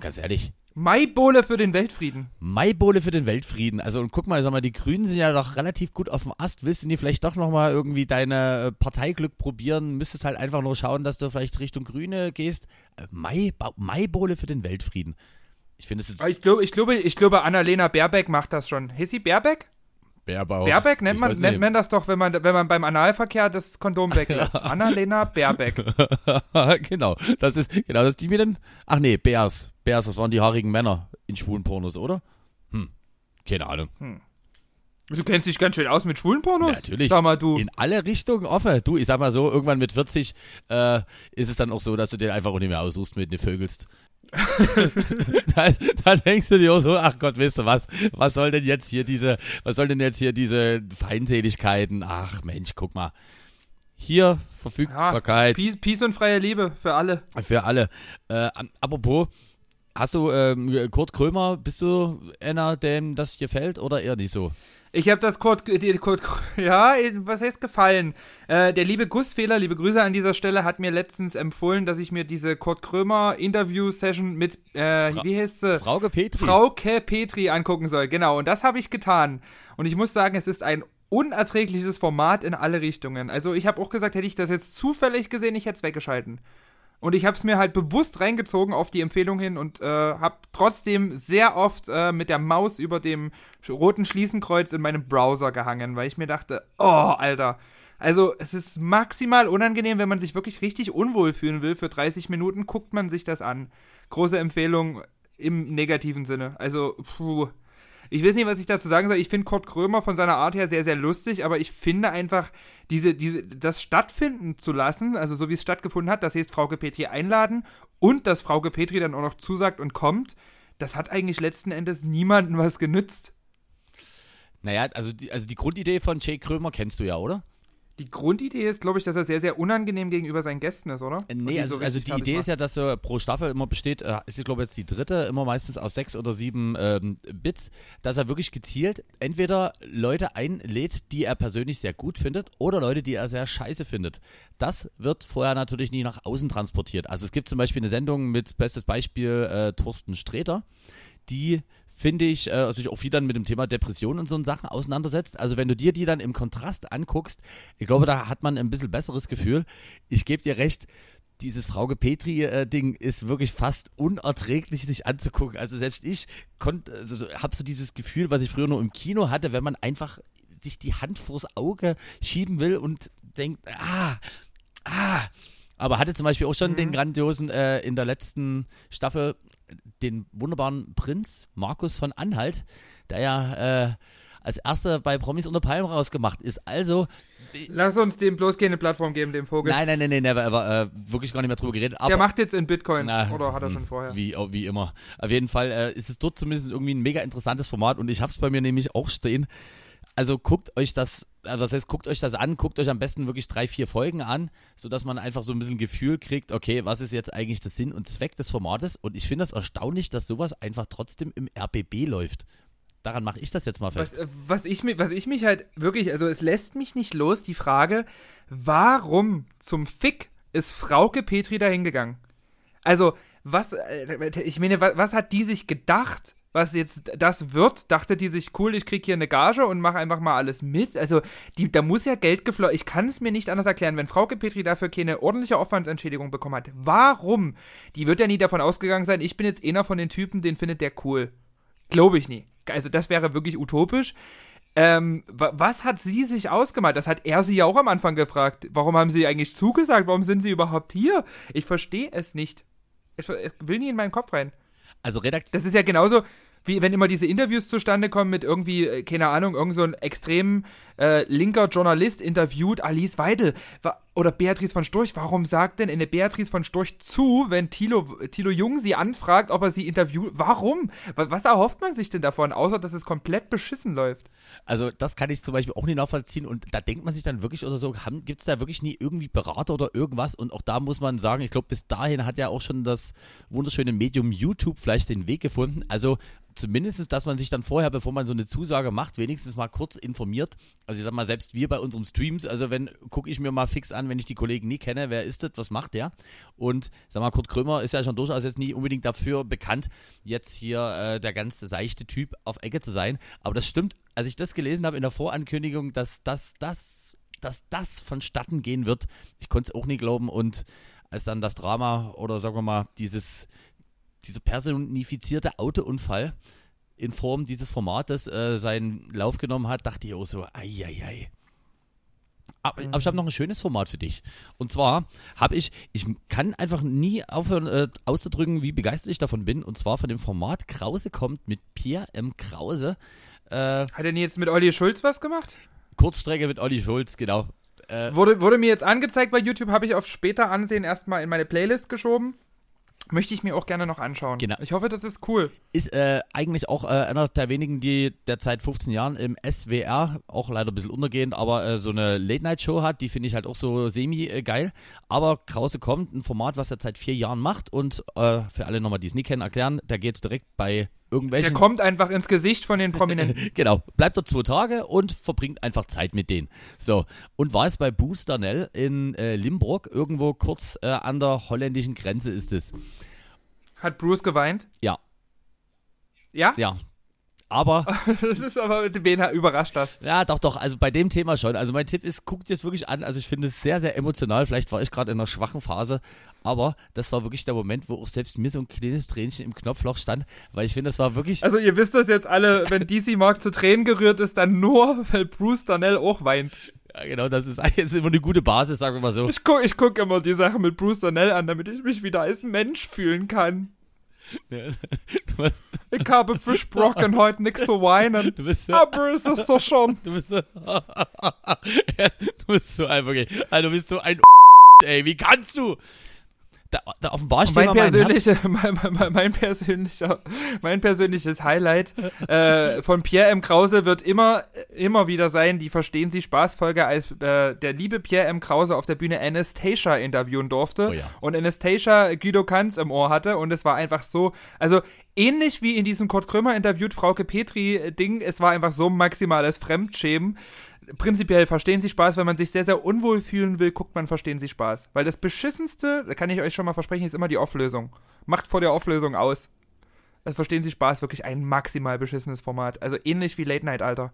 ganz ehrlich, Maibohle für den Weltfrieden. Maibohle für den Weltfrieden. Also und guck mal, sag mal, die Grünen sind ja doch relativ gut auf dem Ast. Willst du nie vielleicht doch nochmal irgendwie deine äh, Parteiglück probieren? Müsstest halt einfach nur schauen, dass du vielleicht Richtung Grüne gehst. Äh, Mai, Maibohle für den Weltfrieden. Ich finde es jetzt Ich glaube, ich glaube, ich glaube, Annalena Baerbeck macht das schon. Hieß sie Baerbeck? Bärbauch. Baerbeck nennt man, nennt man das doch, wenn man, wenn man beim Analverkehr das Kondom weglässt. Annalena Baerbeck. genau, das ist, genau, das ist die mit den, ach nee, Bärs. Bärs, das waren die haarigen Männer in schwulen Pornos, oder? Hm, keine Ahnung. Du kennst dich ganz schön aus mit schwulen Pornos? Ja, natürlich. Sag mal, du. In alle Richtungen offen. Du, ich sag mal so, irgendwann mit 40 äh, ist es dann auch so, dass du den einfach auch nicht mehr aussuchst, mit den vögelst. da, da denkst du dir auch so, ach Gott, weißt du was, was soll denn jetzt hier diese, was soll denn jetzt hier diese Feindseligkeiten? Ach Mensch, guck mal. hier Verfügbarkeit Peace, Peace und freie Liebe für alle. für alle. Äh, apropos, hast du ähm, Kurt Krömer, bist du einer, dem das gefällt oder eher nicht so? Ich habe das Kurt, Kurt, ja, was heißt gefallen? Äh, der liebe Gussfehler, liebe Grüße an dieser Stelle, hat mir letztens empfohlen, dass ich mir diese Kurt Krömer Interview-Session mit, äh, Fra- wie heißt sie? Frauke Petri. Frauke Petri angucken soll. Genau, und das habe ich getan. Und ich muss sagen, es ist ein unerträgliches Format in alle Richtungen. Also ich habe auch gesagt, hätte ich das jetzt zufällig gesehen, ich hätte es weggeschalten. Und ich habe es mir halt bewusst reingezogen auf die Empfehlung hin und äh, habe trotzdem sehr oft äh, mit der Maus über dem roten Schließenkreuz in meinem Browser gehangen, weil ich mir dachte, oh, Alter. Also es ist maximal unangenehm, wenn man sich wirklich richtig unwohl fühlen will. Für 30 Minuten guckt man sich das an. Große Empfehlung im negativen Sinne. Also, puh. Ich weiß nicht, was ich dazu sagen soll. Ich finde Kurt Krömer von seiner Art her sehr, sehr lustig, aber ich finde einfach, diese, diese, das stattfinden zu lassen, also so wie es stattgefunden hat, das heißt Frauke Petri einladen und dass Frauke Petri dann auch noch zusagt und kommt, das hat eigentlich letzten Endes niemandem was genützt. Naja, also die, also die Grundidee von Jay Krömer kennst du ja, oder? Die Grundidee ist, glaube ich, dass er sehr, sehr unangenehm gegenüber seinen Gästen ist, oder? Äh, Nee, die also, so also die Idee ist macht. ja, dass er pro Staffel immer besteht, äh, ist ich glaube jetzt die dritte, immer meistens aus sechs oder sieben ähm, Bits, dass er wirklich gezielt entweder Leute einlädt, die er persönlich sehr gut findet, oder Leute, die er sehr scheiße findet. Das wird vorher natürlich nie nach außen transportiert. Also es gibt zum Beispiel eine Sendung mit, bestes Beispiel, äh, Thorsten Sträter, die finde ich, äh, sich auch viel dann mit dem Thema Depression und so Sachen auseinandersetzt. Also wenn du dir die dann im Kontrast anguckst, ich glaube, da hat man ein bisschen besseres Gefühl. Ich gebe dir recht, dieses Frauke Petri-Ding ist wirklich fast unerträglich, sich anzugucken. Also selbst ich konnte, also so, habe so dieses Gefühl, was ich früher nur im Kino hatte, wenn man einfach sich die Hand vors Auge schieben will und denkt, ah, ah. Aber hatte zum Beispiel auch schon den grandiosen äh, in der letzten Staffel den wunderbaren Prinz Markus von Anhalt, der ja äh, als erster bei Promis unter Palmen rausgemacht ist. Also, Lass uns dem bloß keine Plattform geben, dem Vogel. nein, nein, nein, nein, never ever, äh, wirklich gar nicht mehr drüber geredet. Aber Der macht jetzt in Bitcoins, Na, oder hat er schon hm, vorher? Wie, oh, wie immer. Auf jeden Fall äh, ist es dort zumindest irgendwie ein mega interessantes Format und ich habe es bei mir nämlich auch stehen. Also guckt euch das, also das heißt, guckt euch das an, guckt euch am besten wirklich drei, vier Folgen an, sodass man einfach so ein bisschen Gefühl kriegt, okay, was ist jetzt eigentlich der Sinn und Zweck des Formates? Und ich finde das erstaunlich, dass sowas einfach trotzdem im RBB läuft. Daran mache ich das jetzt mal Was, fest. äh, was, ich, was ich mich halt wirklich, also es lässt mich nicht los, die Frage, warum zum Fick ist Frauke Petri da hingegangen? Also, was, äh, ich meine, was, was hat die sich gedacht, was jetzt das wird? Dachte die sich, cool, ich krieg hier eine Gage und mache einfach mal alles mit? Also, die, da muss ja Geld geflossen, ich kann es mir nicht anders erklären, wenn Frauke Petri dafür keine ordentliche Aufwandsentschädigung bekommen hat. Warum? Die wird ja nie davon ausgegangen sein, ich bin jetzt einer von den Typen, den findet der cool. Glaube ich nie. Also das wäre wirklich utopisch. Ähm, wa was hat sie sich ausgemalt? Das hat er sie ja auch am Anfang gefragt. Warum haben sie eigentlich zugesagt? Warum sind sie überhaupt hier? Ich verstehe es nicht. Ich, ich will nie in meinen Kopf rein. Also Redakt Das ist ja genauso, wie wenn immer diese Interviews zustande kommen mit irgendwie, äh, keine Ahnung, irgend so ein extrem äh, linker Journalist interviewt Alice Weidel oder Beatrice von Storch. Warum sagt denn eine Beatrice von Storch zu, wenn Thilo, Thilo Jung sie anfragt, ob er sie interviewt? Warum? Wa- Was erhofft man sich denn davon, außer dass es komplett beschissen läuft? Also das kann ich zum Beispiel auch nicht nachvollziehen und da denkt man sich dann wirklich oder so, gibt es da wirklich nie irgendwie Berater oder irgendwas und auch da muss man sagen, ich glaube bis dahin hat ja auch schon das wunderschöne Medium YouTube vielleicht den Weg gefunden, also zumindest, dass man sich dann vorher, bevor man so eine Zusage macht, wenigstens mal kurz informiert. Also ich sag mal, selbst wir bei unserem Streams, also wenn, gucke ich mir mal fix an, wenn ich die Kollegen nie kenne, wer ist das, was macht der? Und sag mal, Kurt Krömer ist ja schon durchaus jetzt nie unbedingt dafür bekannt, jetzt hier äh, der ganz seichte Typ auf Ecke zu sein. Aber das stimmt, als ich das gelesen habe in der Vorankündigung, dass das, das, dass das vonstatten gehen wird, ich konnte es auch nie glauben und als dann das Drama oder sagen wir mal dieses dieser personifizierte Autounfall in Form dieses Formates äh, seinen Lauf genommen hat, dachte ich auch so, ei. Aber, aber ich habe noch ein schönes Format für dich. Und zwar habe ich, ich kann einfach nie aufhören äh, auszudrücken, wie begeistert ich davon bin. Und zwar von dem Format Krause kommt mit Pierre M. Krause. Äh, Hat er denn jetzt mit Olli Schulz was gemacht? Kurzstrecke mit Olli Schulz, genau. Äh, Wurde, wurde mir jetzt angezeigt bei YouTube, habe ich auf später ansehen erstmal in meine Playlist geschoben. Möchte ich mir auch gerne noch anschauen. Genau. Ich hoffe, das ist cool. Ist äh, eigentlich auch äh, einer der wenigen, die derzeit 15 Jahren im SWR, auch leider ein bisschen untergehend, aber äh, so eine Late-Night-Show hat, die finde ich halt auch so semi-geil. Aber Krause kommt, ein Format, was er seit vier Jahren macht und äh, für alle nochmal, die es nie kennen, erklären, der geht direkt bei Der irgendwelchen... kommt einfach ins Gesicht von den Prominenten. Genau, bleibt dort zwei Tage und verbringt einfach Zeit mit denen. So, und war es bei Booster Nell in äh, Limburg, irgendwo kurz äh, an der holländischen Grenze ist es. Hat Bruce geweint? Ja, Ja? ja. Aber, Das ist aber, wen überrascht das? ja, doch, doch, also bei dem Thema schon. Also mein Tipp ist, guckt es wirklich an. Also ich finde es sehr, sehr emotional. Vielleicht war ich gerade in einer schwachen Phase, aber das war wirklich der Moment, wo auch selbst mir so ein kleines Tränchen im Knopfloch stand, weil ich finde, das war wirklich. Also ihr wisst das jetzt alle, wenn DC Mark zu Tränen gerührt ist, dann nur, weil Bruce Darnell auch weint. Ja, genau, das ist jetzt immer eine gute Basis, sagen wir mal so. Ich guck, ich guck immer die Sache mit Bruce Darnell an, damit ich mich wieder als Mensch fühlen kann. Ich habe versprochen, heute nichts zu weinen. du bist so. Aber es ist so schon. Du bist so. du bist so einfach. Also, du bist so ein. Ey, wie kannst du? Da, da offenbar steht Mein, persönliche, mein, mein, mein, persönlicher, mein persönliches Highlight äh, von Pierre M. Krause wird immer, immer wieder sein, die Verstehen Sie Spaß-Folge, als äh, der liebe Pierre M. Krause auf der Bühne Anastasia interviewen durfte Oh ja. und Anastasia Guido Kanz im Ohr hatte und es war einfach so, also ähnlich wie in diesem Kurt Krömer interviewt Frauke Petri Ding, es war einfach so maximales Fremdschämen. Prinzipiell verstehen Sie Spaß, wenn man sich sehr, sehr unwohl fühlen will, guckt man Verstehen Sie Spaß. Weil das Beschissenste, da kann ich euch schon mal versprechen, ist immer die Auflösung. Macht vor der Auflösung aus. Also Verstehen Sie Spaß, wirklich ein maximal beschissenes Format. Also ähnlich wie Late Night, Alter.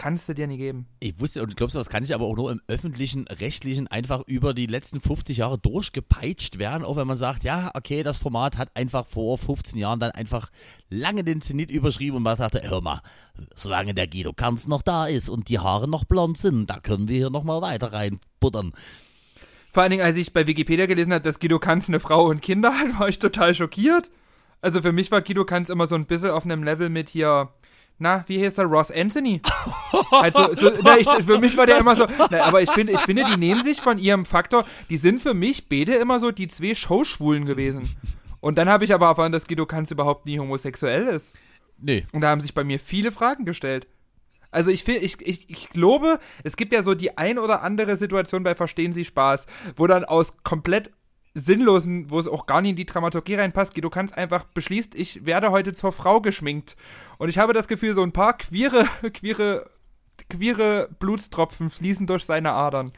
Kannst du dir nie geben. Ich wusste, und glaubst du, das kann ich aber auch nur im öffentlichen, rechtlichen einfach über die letzten 50 Jahre durchgepeitscht werden, auch wenn man sagt, ja, okay, das Format hat einfach vor 15 Jahren dann einfach lange den Zenit überschrieben und man dachte, hör mal, solange der Guido Kanz noch da ist und die Haare noch blond sind, da können wir hier nochmal weiter reinbuttern. Vor allen Dingen, als ich bei Wikipedia gelesen habe, dass Guido Kanz eine Frau und Kinder hat, war ich total schockiert. Also für mich war Guido Kanz immer so ein bisschen auf einem Level mit hier, na, wie heißt er, Ross Anthony? also, so, na, ich, für mich war der immer so, na, aber ich finde, ich finde, die nehmen sich von ihrem Faktor, die sind für mich beide immer so die zwei Showschwulen gewesen. Und dann habe ich aber erfahren, dass Guido Kanz überhaupt nie homosexuell ist. Nee. Und da haben sich bei mir viele Fragen gestellt. Also ich, ich, ich, ich glaube, es gibt ja so die ein oder andere Situation bei Verstehen Sie Spaß, wo dann aus komplett sinnlosen, wo es auch gar nicht in die Dramaturgie reinpasst, Guido Kanz einfach beschließt, ich werde heute zur Frau geschminkt. Und ich habe das Gefühl, so ein paar queere, queere, queere Blutstropfen fließen durch seine Adern.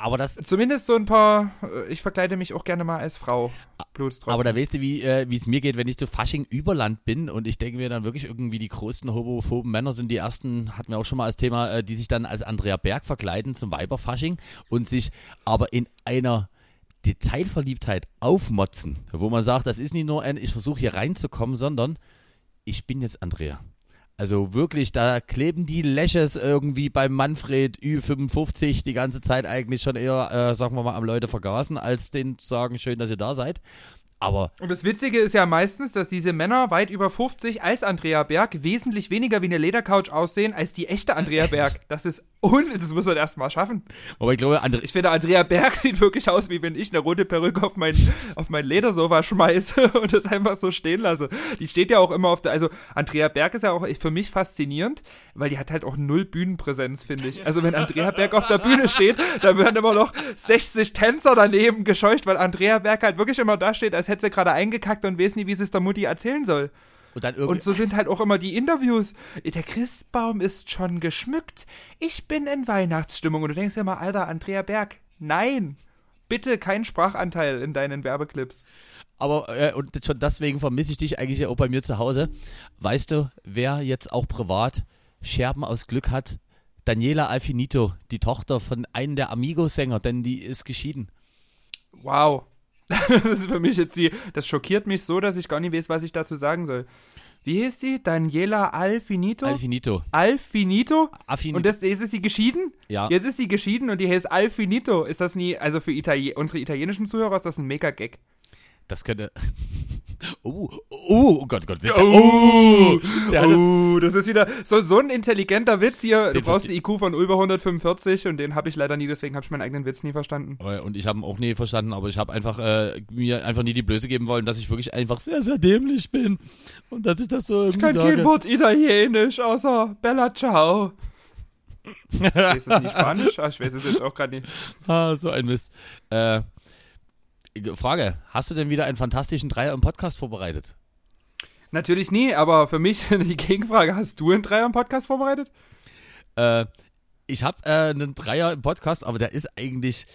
Aber das, Zumindest so ein paar, äh, ich verkleide mich auch gerne mal als Frau. Blutstropfen. aber da weißt du, wie äh, es mir geht, wenn ich zu Fasching Überland bin und ich denke mir dann wirklich irgendwie die größten homophoben Männer sind die ersten, hatten wir auch schon mal als Thema, äh, die sich dann als Andrea Berg verkleiden zum Weiberfasching und sich aber in einer Detailverliebtheit aufmotzen, wo man sagt, das ist nicht nur ein, ich versuche hier reinzukommen, sondern ich bin jetzt Andrea. Also wirklich, da kleben die Läches irgendwie beim Manfred Ü55 die ganze Zeit eigentlich schon eher, äh, sagen wir mal, am Leute vergaßen, als denen zu sagen, schön, dass ihr da seid. Aber Und das Witzige ist ja meistens, dass diese Männer weit über 50 als Andrea Berg wesentlich weniger wie eine Ledercouch aussehen als die echte Andrea Berg. Das ist un... Das muss man erstmal schaffen. aber ich glaube, Andre Ich finde, Andrea Berg sieht wirklich aus, wie wenn ich eine rote Perücke auf mein, auf mein Ledersofa schmeiße und das einfach so stehen lasse. Die steht ja auch immer auf der... Also, Andrea Berg ist ja auch für mich faszinierend, weil die hat halt auch null Bühnenpräsenz, finde ich. Also, wenn Andrea Berg auf der Bühne steht, dann werden immer noch 60 Tänzer daneben gescheucht, weil Andrea Berg halt wirklich immer da steht, als hätte sie gerade eingekackt und weiß nie, wie sie es der Mutti erzählen soll. und Und so sind halt auch immer die Interviews. Der Christbaum ist schon geschmückt. Ich bin in Weihnachtsstimmung. Und du denkst ja mal, Alter, Andrea Berg, nein. Bitte kein Sprachanteil in deinen Werbeclips. aber äh, und schon deswegen vermisse ich dich eigentlich auch bei mir zu Hause. Weißt du, wer jetzt auch privat Scherben aus Glück hat? Daniela Alfinito, die Tochter von einem der Amigo-Sänger, denn die ist geschieden. Wow. Das ist für mich jetzt die. Das schockiert mich so, dass ich gar nicht weiß, was ich dazu sagen soll. Wie hieß die? Daniela Alfinito? Alfinito. Alfinito? Affinito. Und das, jetzt ist sie geschieden? Ja. Jetzt ist sie geschieden und die heißt Alfinito. Ist das nie, also für Italien, unsere italienischen Zuhörer ist das ein Mega-Gag. Das könnte. Oh, oh, oh Gott, Gott. Der, Oh, der hat oh, das ist wieder so, so ein intelligenter Witz hier. Du brauchst einen IQ von über 145 und den habe ich leider nie, deswegen habe ich meinen eigenen Witz nie verstanden. Aber- Und ich habe ihn auch nie verstanden, aber ich habe einfach äh, mir einfach nie die Blöße geben wollen, dass ich wirklich einfach sehr, sehr dämlich bin. Und dass ich das so irgendwie Ich kann sage. kein Wort Italienisch, außer Bella Ciao. Ich weiß es nicht Spanisch? Ah, ich weiß es jetzt auch gerade nicht. Ah, so ein Mist. Äh, Frage, hast du denn wieder einen fantastischen Dreier im Podcast vorbereitet? Natürlich nie, aber für mich die Gegenfrage, hast du einen Dreier im Podcast vorbereitet? Äh, ich habe äh, einen Dreier im Podcast, aber der ist eigentlich,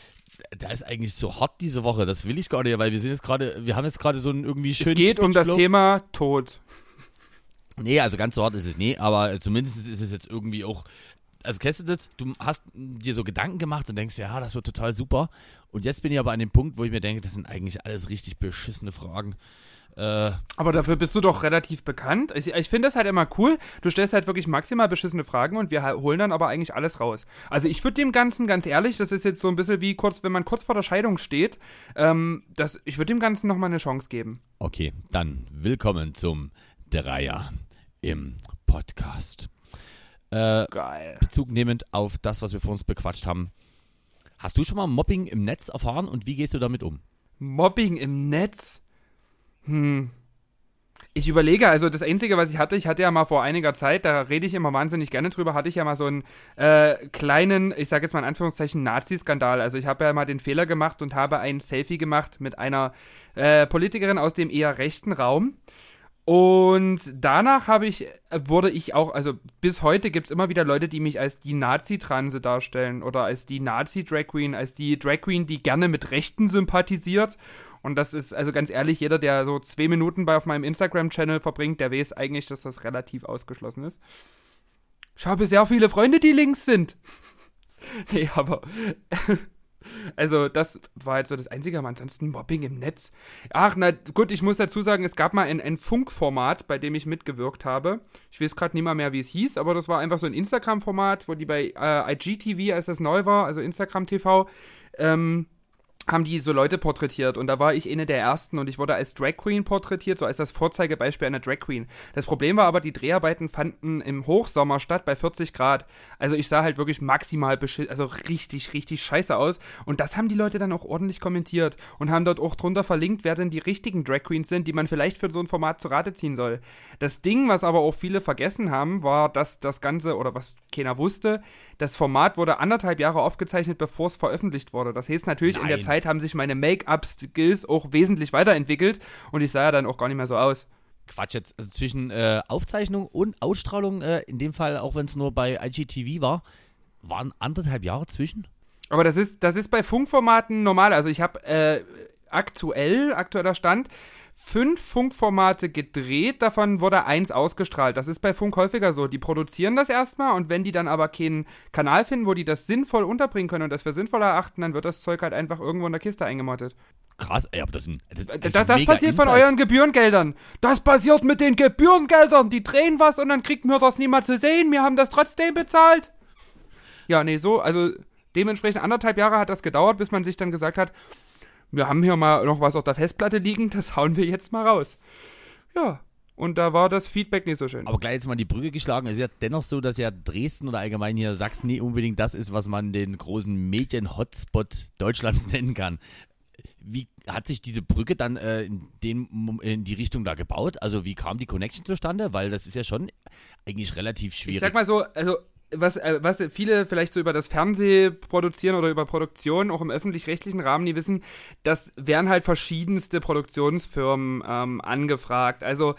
der ist eigentlich so hot diese Woche. Das will ich gar nicht, weil wir sind jetzt gerade, wir haben jetzt gerade so einen irgendwie schönen es geht um das. Thema Tod. Nee, also ganz so hart ist es nie, aber zumindest ist es jetzt irgendwie auch. Also kennst du das? Du hast dir so Gedanken gemacht und denkst, ja, das wird total super. Und jetzt bin ich aber an dem Punkt, wo ich mir denke, das sind eigentlich alles richtig beschissene Fragen. Äh, Aber dafür bist du doch relativ bekannt. Ich, ich finde das halt immer cool. Du stellst halt wirklich maximal beschissene Fragen und wir holen dann aber eigentlich alles raus. Also ich würde dem Ganzen, ganz ehrlich, das ist jetzt so ein bisschen wie kurz, wenn man kurz vor der Scheidung steht, ähm, das, ich würde dem Ganzen nochmal eine Chance geben. okay, dann willkommen zum Dreier im Podcast. Äh, Geil. Bezug nehmend auf das, was wir vor uns bequatscht haben. Hast du schon mal Mobbing im Netz erfahren und wie gehst du damit um? Mobbing im Netz? Hm. Ich überlege, also das Einzige, was ich hatte, ich hatte ja mal vor einiger Zeit, da rede ich immer wahnsinnig gerne drüber, hatte ich ja mal so einen äh, kleinen, ich sage jetzt mal in Anführungszeichen, Nazi-Skandal. Also ich habe ja mal den Fehler gemacht und habe ein Selfie gemacht mit einer äh, Politikerin aus dem eher rechten Raum. Und danach habe ich, wurde ich auch, also bis heute gibt es immer wieder Leute, die mich als die Nazi-Transe darstellen oder als die Nazi-Drag Queen, als die Drag Queen, die gerne mit Rechten sympathisiert. Und das ist, also ganz ehrlich, jeder, der so zwei Minuten bei auf meinem Instagram-Channel verbringt, der weiß eigentlich, dass das relativ ausgeschlossen ist. Ich habe sehr viele Freunde, die links sind. nee, aber. Also, das war halt so das Einzige, aber ansonsten Mobbing im Netz. Ach, na gut, ich muss dazu sagen, es gab mal ein, ein Funkformat, bei dem ich mitgewirkt habe. Ich weiß gerade nicht mal mehr, wie es hieß, aber das war einfach so ein Instagram-Format, wo die bei äh, IGTV, als das neu war, also Instagram TV, ähm, haben die so Leute porträtiert und da war ich eine der ersten und ich wurde als Drag Queen porträtiert, so als das Vorzeigebeispiel einer Drag Queen. Das Problem war aber, die Dreharbeiten fanden im Hochsommer statt bei 40 Grad. Also ich sah halt wirklich maximal beschissen, also richtig, richtig scheiße aus und das haben die Leute dann auch ordentlich kommentiert und haben dort auch drunter verlinkt, wer denn die richtigen Drag Queens sind, die man vielleicht für so ein Format zu Rate ziehen soll. Das Ding, was aber auch viele vergessen haben, war, dass das Ganze, oder was keiner wusste, das Format wurde anderthalb Jahre aufgezeichnet, bevor es veröffentlicht wurde. Das heißt natürlich, in der Nein. Zeit haben sich meine Make-up-Skills auch wesentlich weiterentwickelt und ich sah ja dann auch gar nicht mehr so aus. Quatsch jetzt, also zwischen äh, Aufzeichnung und Ausstrahlung, äh, in dem Fall, auch wenn es nur bei IGTV war, waren anderthalb Jahre zwischen? Aber das ist, das ist bei Funkformaten normal. Also ich habe äh, aktuell, aktueller Stand, fünf Funkformate gedreht, davon wurde eins ausgestrahlt. Das ist bei Funk häufiger so. Die produzieren das erstmal und wenn die dann aber keinen Kanal finden, wo die das sinnvoll unterbringen können und das für sinnvoll erachten, dann wird das Zeug halt einfach irgendwo in der Kiste eingemottet. Krass, ey, aber das sind. Das, ist Das, das, das passiert von Insights. euren Gebührengeldern. Das passiert mit den Gebührengeldern. Die drehen was und dann kriegt mir das niemand zu sehen. Wir haben das trotzdem bezahlt. Ja, nee, so, also dementsprechend anderthalb Jahre hat das gedauert, bis man sich dann gesagt hat, wir haben hier mal noch was auf der Festplatte liegen, das hauen wir jetzt mal raus. Ja, und da war das Feedback nicht so schön. Aber gleich jetzt mal die Brücke geschlagen. Es ist ja dennoch so, dass ja Dresden oder allgemein hier Sachsen nie unbedingt das ist, was man den großen Medien-Hotspot Deutschlands nennen kann. Wie hat sich diese Brücke dann äh, in, den, in die Richtung da gebaut? Also wie kam die Connection zustande? Weil das ist ja schon eigentlich relativ schwierig. Ich sag mal so, also was, äh, was viele vielleicht so über das Fernsehen produzieren oder über Produktion, auch im öffentlich-rechtlichen Rahmen, die wissen, das werden halt verschiedenste Produktionsfirmen ähm, angefragt. Also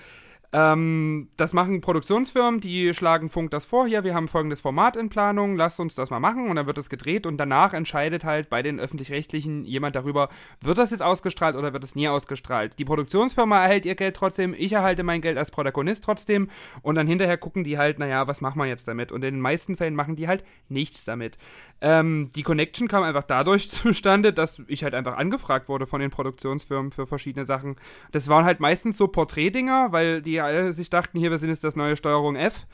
ähm, das machen Produktionsfirmen, die schlagen Funk das vor, hier, wir haben folgendes Format in Planung, lasst uns das mal machen und dann wird es gedreht und danach entscheidet halt bei den öffentlich-rechtlichen jemand darüber, wird das jetzt ausgestrahlt oder wird es nie ausgestrahlt. Die Produktionsfirma erhält ihr Geld trotzdem, ich erhalte mein Geld als Protagonist trotzdem und dann hinterher gucken die halt, naja, was machen wir jetzt damit? Und in den meisten Fällen machen die halt nichts damit. Ähm, die Connection kam einfach dadurch zustande, dass ich halt einfach angefragt wurde von den Produktionsfirmen für verschiedene Sachen. Das waren halt meistens so Porträtdinger, weil die alle sich dachten, hier, wir sind jetzt das neue Steuerung F.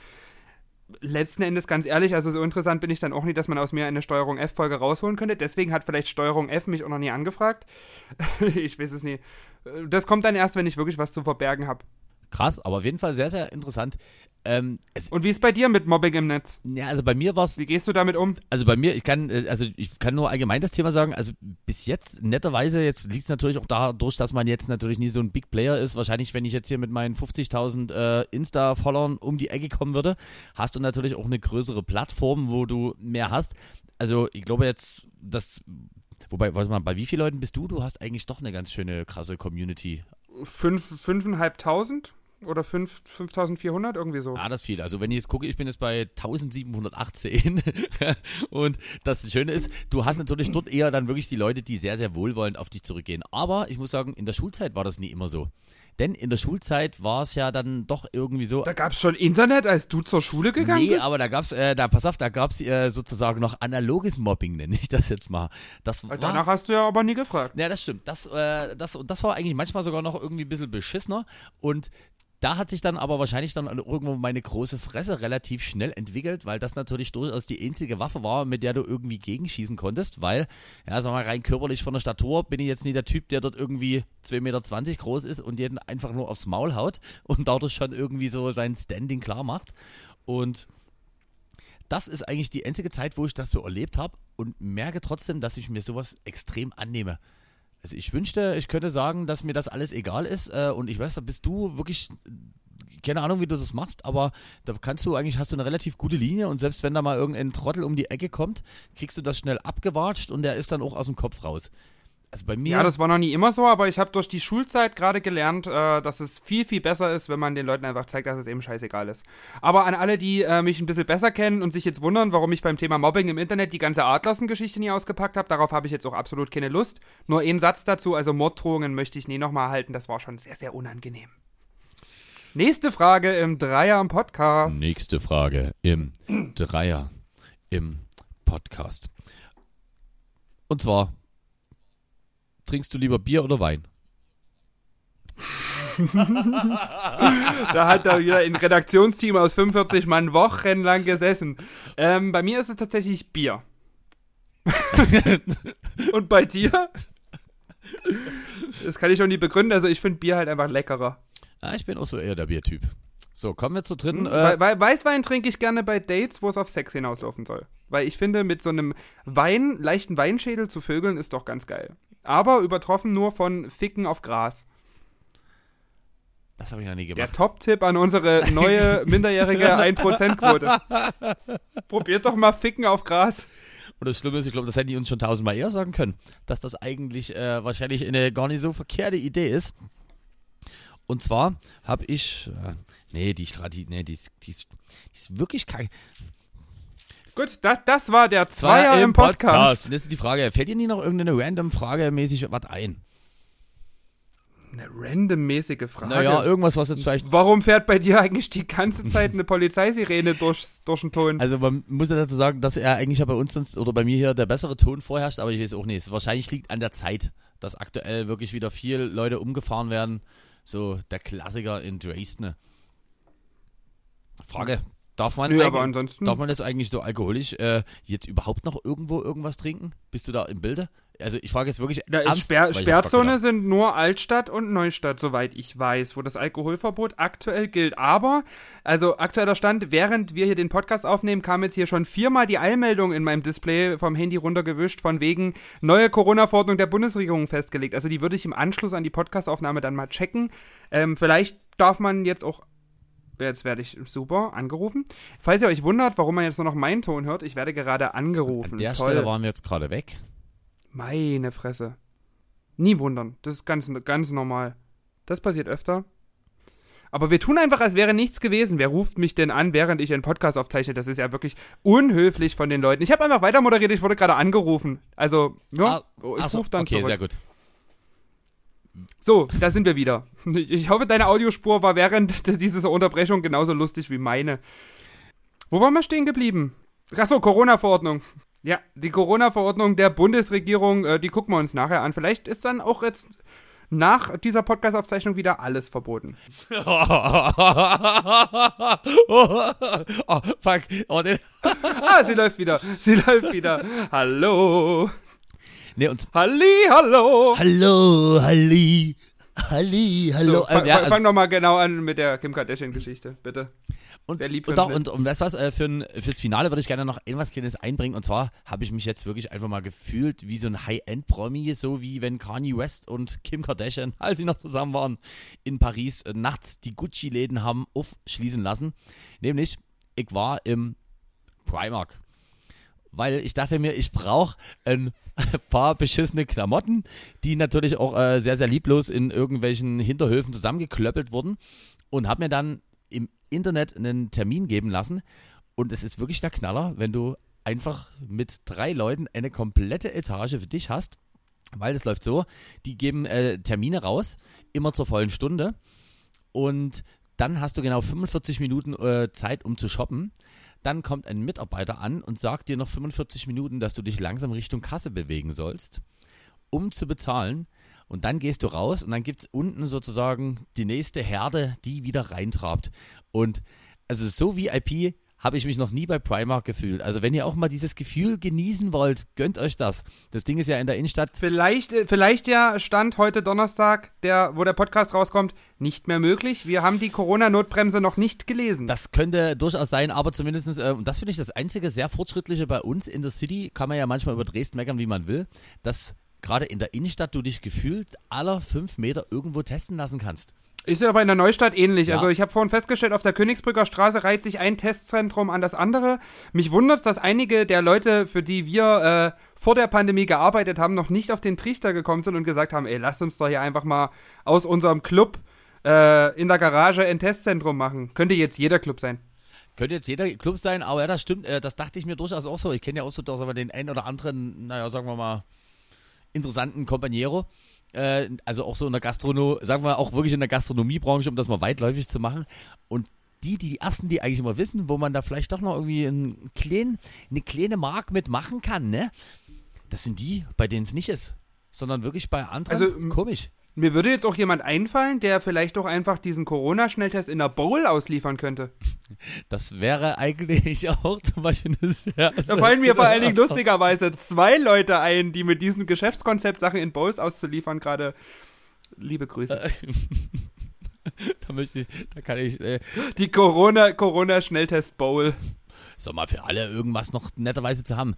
letzten Endes ganz ehrlich, also so interessant bin ich dann auch nicht, dass man aus mir eine Steuerung F-Folge rausholen könnte. Deswegen hat vielleicht Steuerung F mich auch noch nie angefragt. ich weiß es nie. Das kommt dann erst, wenn ich wirklich was zu verbergen habe. Krass, aber auf jeden Fall sehr, sehr interessant. Ähm, Und wie ist bei dir mit Mobbing im Netz? ja, also bei mir war es Wie gehst du damit um? Also bei mir, ich kann, äh, also ich kann nur allgemein das Thema sagen, also bis jetzt, netterweise, jetzt liegt es natürlich auch dadurch, dass man jetzt natürlich nie so ein Big Player ist. Wahrscheinlich, wenn ich jetzt hier mit meinen 50.000 äh, Insta-Followern um die Ecke kommen würde, hast du natürlich auch eine größere Plattform, wo du mehr hast. Also ich glaube jetzt, dass, wobei, weiß mal, bei wie vielen Leuten bist du? Du hast eigentlich doch eine ganz schöne, krasse Community. Fünf, fünfeinhalbtausend oder fünf, 5400, irgendwie so. Ah, das ist viel. Also wenn ich jetzt gucke, ich bin jetzt bei 1718 und das Schöne ist, du hast natürlich dort eher dann wirklich die Leute, die sehr, sehr wohlwollend auf dich zurückgehen. Aber ich muss sagen, in der Schulzeit war das nie immer so. Denn in der Schulzeit war es ja dann doch irgendwie so. Da gab es schon Internet, als du zur Schule gegangen Nee, bist? aber da gab's, äh, da pass auf, da gab's äh, sozusagen noch analoges Mobbing, nenne ich das jetzt mal. Das war, Danach hast du ja aber nie gefragt. ja, das stimmt. Das, äh, das, und das war eigentlich manchmal sogar noch irgendwie ein bisschen beschissener. Und da hat sich dann aber wahrscheinlich dann irgendwo meine große Fresse relativ schnell entwickelt, weil das natürlich durchaus die einzige Waffe war, mit der du irgendwie gegenschießen konntest, weil, ja, sag mal, rein körperlich von der Statur bin ich jetzt nicht der Typ, der dort irgendwie 2,20 Meter groß ist und jeden einfach nur aufs Maul haut und dadurch schon irgendwie so sein Standing klar macht. Und das ist eigentlich die einzige Zeit, wo ich das so erlebt habe und merke trotzdem, dass ich mir sowas extrem annehme. Also ich wünschte, ich könnte sagen, dass mir das alles egal ist äh, und ich weiß, da bist du wirklich, keine Ahnung, wie du das machst, aber da kannst du eigentlich, hast du eine relativ gute Linie und selbst wenn da mal irgendein Trottel um die Ecke kommt, kriegst du das schnell abgewatscht und der ist dann auch aus dem Kopf raus. Also bei mir, Ja, das war noch nie immer so, aber ich habe durch die Schulzeit gerade gelernt, äh, dass es viel, viel besser ist, wenn man den Leuten einfach zeigt, dass es eben scheißegal ist. Aber an alle, die äh, mich ein bisschen besser kennen und sich jetzt wundern, warum ich beim Thema Mobbing im Internet die ganze Adlersen-Geschichte nie ausgepackt habe, darauf habe ich jetzt auch absolut keine Lust. Nur einen Satz dazu, also Morddrohungen möchte ich nie nochmal halten, das war schon sehr, sehr unangenehm. Nächste Frage im Dreier im Podcast. nächste Frage im Dreier im Podcast. Und zwar, trinkst du lieber Bier oder Wein? Da hat er wieder ein Redaktionsteam aus 45 Mann wochenlang gesessen. Ähm, bei mir ist es tatsächlich Bier. Und bei dir? Das kann ich schon nie begründen. Also ich finde Bier halt einfach leckerer. Ja, ich bin auch so eher der Biertyp. So, kommen wir zur dritten. We Äh, We Weißwein trinke ich gerne bei Dates, wo es auf Sex hinauslaufen soll. Weil ich finde, mit so einem Wein, leichten Weinschädel zu vögeln ist doch ganz geil. Aber übertroffen nur von Ficken auf Gras. das habe ich noch nie Der gemacht. Top-Tipp an unsere neue minderjährige 1%-Quote. Probiert doch mal Ficken auf Gras. Und das Schlimme ist, ich glaube, das hätten die uns schon tausendmal eher sagen können, dass das eigentlich äh, wahrscheinlich eine gar nicht so verkehrte Idee ist. Und zwar habe ich, äh, nee, die, Stra- die, nee, die, ist- die, ist- die ist wirklich kacke. Gut, das, das war der Zweier im Podcast. Und jetzt ist die Frage, fällt dir nie noch irgendeine random Frage mäßig was ein? Eine randommäßige Frage. Naja, irgendwas, was jetzt vielleicht Warum fährt bei dir eigentlich die ganze Zeit eine Polizeisirene durchs, durch den Ton? Also man muss ja dazu sagen, dass er eigentlich ja bei uns sonst, oder bei mir hier der bessere Ton vorherrscht, aber ich weiß auch nicht. Es wahrscheinlich liegt an der Zeit, dass aktuell wirklich wieder viel Leute umgefahren werden. So der Klassiker in Dresden. Frage, darf man, Nö, aber ansonsten. darf man jetzt eigentlich so alkoholisch äh, jetzt überhaupt noch irgendwo irgendwas trinken? Bist du da im Bilde? Also ich frage jetzt wirklich Da ernst, Sperr Sperrzone sind nur Altstadt und Neustadt, soweit ich weiß, wo das Alkoholverbot aktuell gilt. Aber, also aktueller Stand, während wir hier den Podcast aufnehmen, kam jetzt hier schon viermal die Eilmeldung in meinem Display vom Handy runtergewischt, von wegen neue Corona-Verordnung der Bundesregierung festgelegt. Also die würde ich im Anschluss an die Podcastaufnahme dann mal checken. Ähm, vielleicht darf man jetzt auch Jetzt werde ich super angerufen. Falls ihr euch wundert, warum man jetzt nur noch meinen Ton hört, ich werde gerade angerufen. An der Toll. Stelle waren wir jetzt gerade weg. Meine Fresse. Nie wundern. Das ist ganz, ganz normal. Das passiert öfter. Aber wir tun einfach, als wäre nichts gewesen. Wer ruft mich denn an, während ich einen Podcast aufzeichne? Das ist ja wirklich unhöflich von den Leuten. Ich habe einfach weiter moderiert, ich wurde gerade angerufen. Also, ja, Ah, ich rufe dann okay, zurück. sehr gut. So, da sind wir wieder. Ich hoffe, deine Audiospur war während dieser Unterbrechung genauso lustig wie meine. Wo waren wir stehen geblieben? Achso, Corona-Verordnung. Ja, die Corona-Verordnung der Bundesregierung, äh, die gucken wir uns nachher an. Vielleicht ist dann auch jetzt nach dieser Podcast-Aufzeichnung wieder alles verboten. oh, fuck. Oh, Ah, sie läuft wieder. Sie läuft wieder. Hallo. Nee, und Halli, hallo. Hallo, Halli. Halli, hallo. So, fang, Ähm, ja, also, fang doch mal genau an mit der Kim Kardashian-Geschichte, bitte. und, wär lieb für und, doch, und, und weißt du was, äh, für ein, fürs Finale würde ich gerne noch irgendwas Kleines einbringen. Und zwar habe ich mich jetzt wirklich einfach mal gefühlt wie so ein High-End-Promi, so wie wenn Kanye West und Kim Kardashian, als sie noch zusammen waren, in Paris äh, nachts die Gucci-Läden haben aufschließen lassen. Nämlich, ich war im Primark. Weil ich dachte mir, ich brauche ein paar beschissene Klamotten, die natürlich auch äh, sehr, sehr lieblos in irgendwelchen Hinterhöfen zusammengeklöppelt wurden. Und habe mir dann im Internet einen Termin geben lassen. Und es ist wirklich der Knaller, wenn du einfach mit drei Leuten eine komplette Etage für dich hast. Weil es läuft so, die geben äh, Termine raus, immer zur vollen Stunde. Und dann hast du genau 45 Minuten äh, Zeit, um zu shoppen. Dann kommt ein Mitarbeiter an und sagt dir noch 45 Minuten, dass du dich langsam Richtung Kasse bewegen sollst, um zu bezahlen. Und dann gehst du raus und dann gibt es unten sozusagen die nächste Herde, die wieder reintrabt. Und also so VIP habe ich mich noch nie bei Primark gefühlt. Also wenn ihr auch mal dieses Gefühl genießen wollt, gönnt euch das. Das Ding ist ja in der Innenstadt Vielleicht, äh, vielleicht ja Stand heute Donnerstag, der, wo der Podcast rauskommt, nicht mehr möglich. Wir haben die Corona-Notbremse noch nicht gelesen. Das könnte durchaus sein, aber zumindest, äh, und das finde ich das einzige sehr fortschrittliche bei uns in der City, kann man ja manchmal über Dresden meckern, wie man will, dass gerade in der Innenstadt du dich gefühlt aller fünf Meter irgendwo testen lassen kannst. Ist ja aber in der Neustadt ähnlich. Ja. Also ich habe vorhin festgestellt, auf der Königsbrücker Straße reiht sich ein Testzentrum an das andere. Mich wundert, dass einige der Leute, für die wir äh, vor der Pandemie gearbeitet haben, noch nicht auf den Trichter gekommen sind und gesagt haben, ey, lasst uns doch hier einfach mal aus unserem Club äh, in der Garage ein Testzentrum machen. Könnte jetzt jeder Club sein. Könnte jetzt jeder Club sein, aber ja, das stimmt, äh, das dachte ich mir durchaus auch so. Ich kenne ja auch so aber den einen oder anderen, naja, sagen wir mal, interessanten Companiero. Äh, also auch so in der Gastronomie, sagen wir auch wirklich in der Gastronomiebranche, um das mal weitläufig zu machen. Und die, die ersten, die eigentlich immer wissen, wo man da vielleicht doch noch irgendwie einen kleinen, eine kleine Mark mitmachen kann, ne? Das sind die, bei denen es nicht ist. Sondern wirklich bei anderen. Also, komisch. Mir würde jetzt auch jemand einfallen, der vielleicht doch einfach diesen Corona-Schnelltest in der Bowl ausliefern könnte. Das wäre eigentlich auch zum Beispiel eine sehr. Da fallen mir vor allen Dingen lustigerweise zwei Leute ein, die mit diesem Geschäftskonzept Sachen in Bowls auszuliefern gerade. Liebe Grüße. da möchte ich, da kann ich, äh, Die Corona, Corona-Schnelltest Bowl. sag mal, für alle irgendwas noch netterweise zu haben.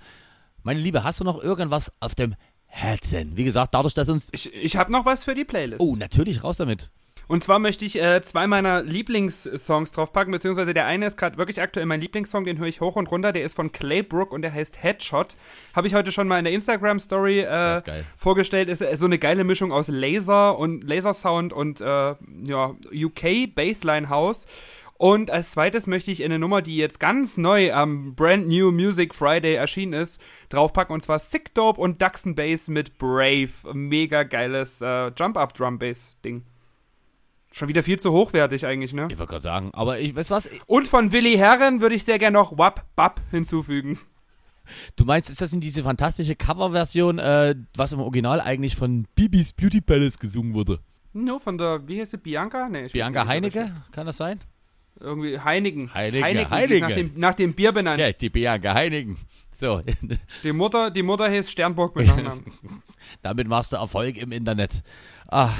Meine Liebe, hast du noch irgendwas auf dem Herzen? Wie gesagt, dadurch, dass uns. Ich, ich habe noch was für die Playlist. Oh, natürlich, raus damit. Und zwar möchte ich äh, zwei meiner Lieblingssongs draufpacken, beziehungsweise der eine ist gerade wirklich aktuell mein Lieblingssong, den höre ich hoch und runter. Der ist von Claybrook und der heißt Headshot. Habe ich heute schon mal in der Instagram-Story äh, ist vorgestellt. Ist äh, so eine geile Mischung aus Laser und Lasersound und äh, ja, UK Bassline House. Und als zweites möchte ich eine Nummer, die jetzt ganz neu am Brand New Music Friday erschienen ist, draufpacken. Und zwar Sick Dope und Duxon Bass mit Brave. Mega geiles äh, Jump-Up-Drum-Bass-Ding. Schon wieder viel zu hochwertig eigentlich, ne? Ich wollte gerade sagen, aber ich, weißt du was? Und von Willi Herren würde ich sehr gerne noch Wap Bap hinzufügen. Du meinst, ist das in diese fantastische Coverversion, äh, was im Original eigentlich von Bibis Beauty Palace gesungen wurde? No, von der, wie heißt sie, Bianca? Nee, ich weiß Bianca Heinecke, kann das sein? Irgendwie Heinigen. Heinigen, ist Heinigen. Nach, dem, nach dem Bier benannt. Ja, die Bianca Heinigen. So, Die Mutter, die Mutter hieß Sternburg mit Nachnamen. damit machst du Erfolg im Internet. Ah,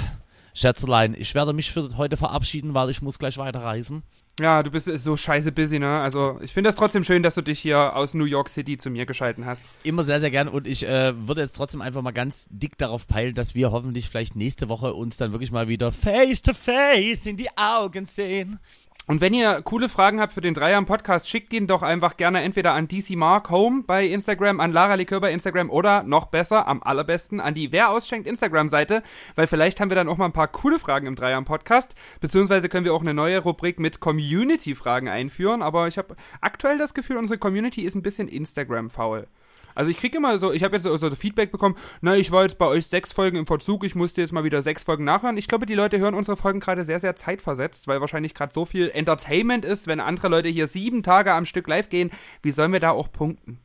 Schätzelein, ich werde mich für heute verabschieden, weil ich muss gleich weiterreisen. ja, du bist so scheiße busy, ne? Also, ich finde es trotzdem schön, dass du dich hier aus New York City zu mir geschalten hast. Immer sehr, sehr gern und ich äh, würde jetzt trotzdem einfach mal ganz dick darauf peilen, dass wir hoffentlich vielleicht nächste Woche uns dann wirklich mal wieder face to face in die Augen sehen. Und wenn ihr coole Fragen habt für den Dreier im Podcast, schickt ihn doch einfach gerne entweder an DC Mark Home bei Instagram, an Lara Likör bei Instagram oder noch besser, am allerbesten, an die Wer ausschenkt Instagram-Seite, weil vielleicht haben wir dann auch mal ein paar coole Fragen im Dreier im Podcast, beziehungsweise können wir auch eine neue Rubrik mit Community-Fragen einführen, aber ich habe aktuell das Gefühl, unsere Community ist ein bisschen Instagram-faul. Also ich kriege immer so, ich habe jetzt so, so Feedback bekommen, na, ich war jetzt bei euch sechs Folgen im Verzug, ich musste jetzt mal wieder sechs Folgen nachhören. Ich glaube, die Leute hören unsere Folgen gerade sehr, sehr zeitversetzt, weil wahrscheinlich gerade so viel Entertainment ist, wenn andere Leute hier sieben Tage am Stück live gehen. Wie sollen wir da auch punkten?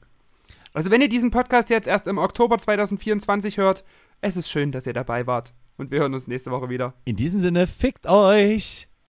Also wenn ihr diesen Podcast jetzt erst im Oktober 2024 hört, es ist schön, dass ihr dabei wart. und wir hören uns nächste Woche wieder. In diesem Sinne, fickt euch!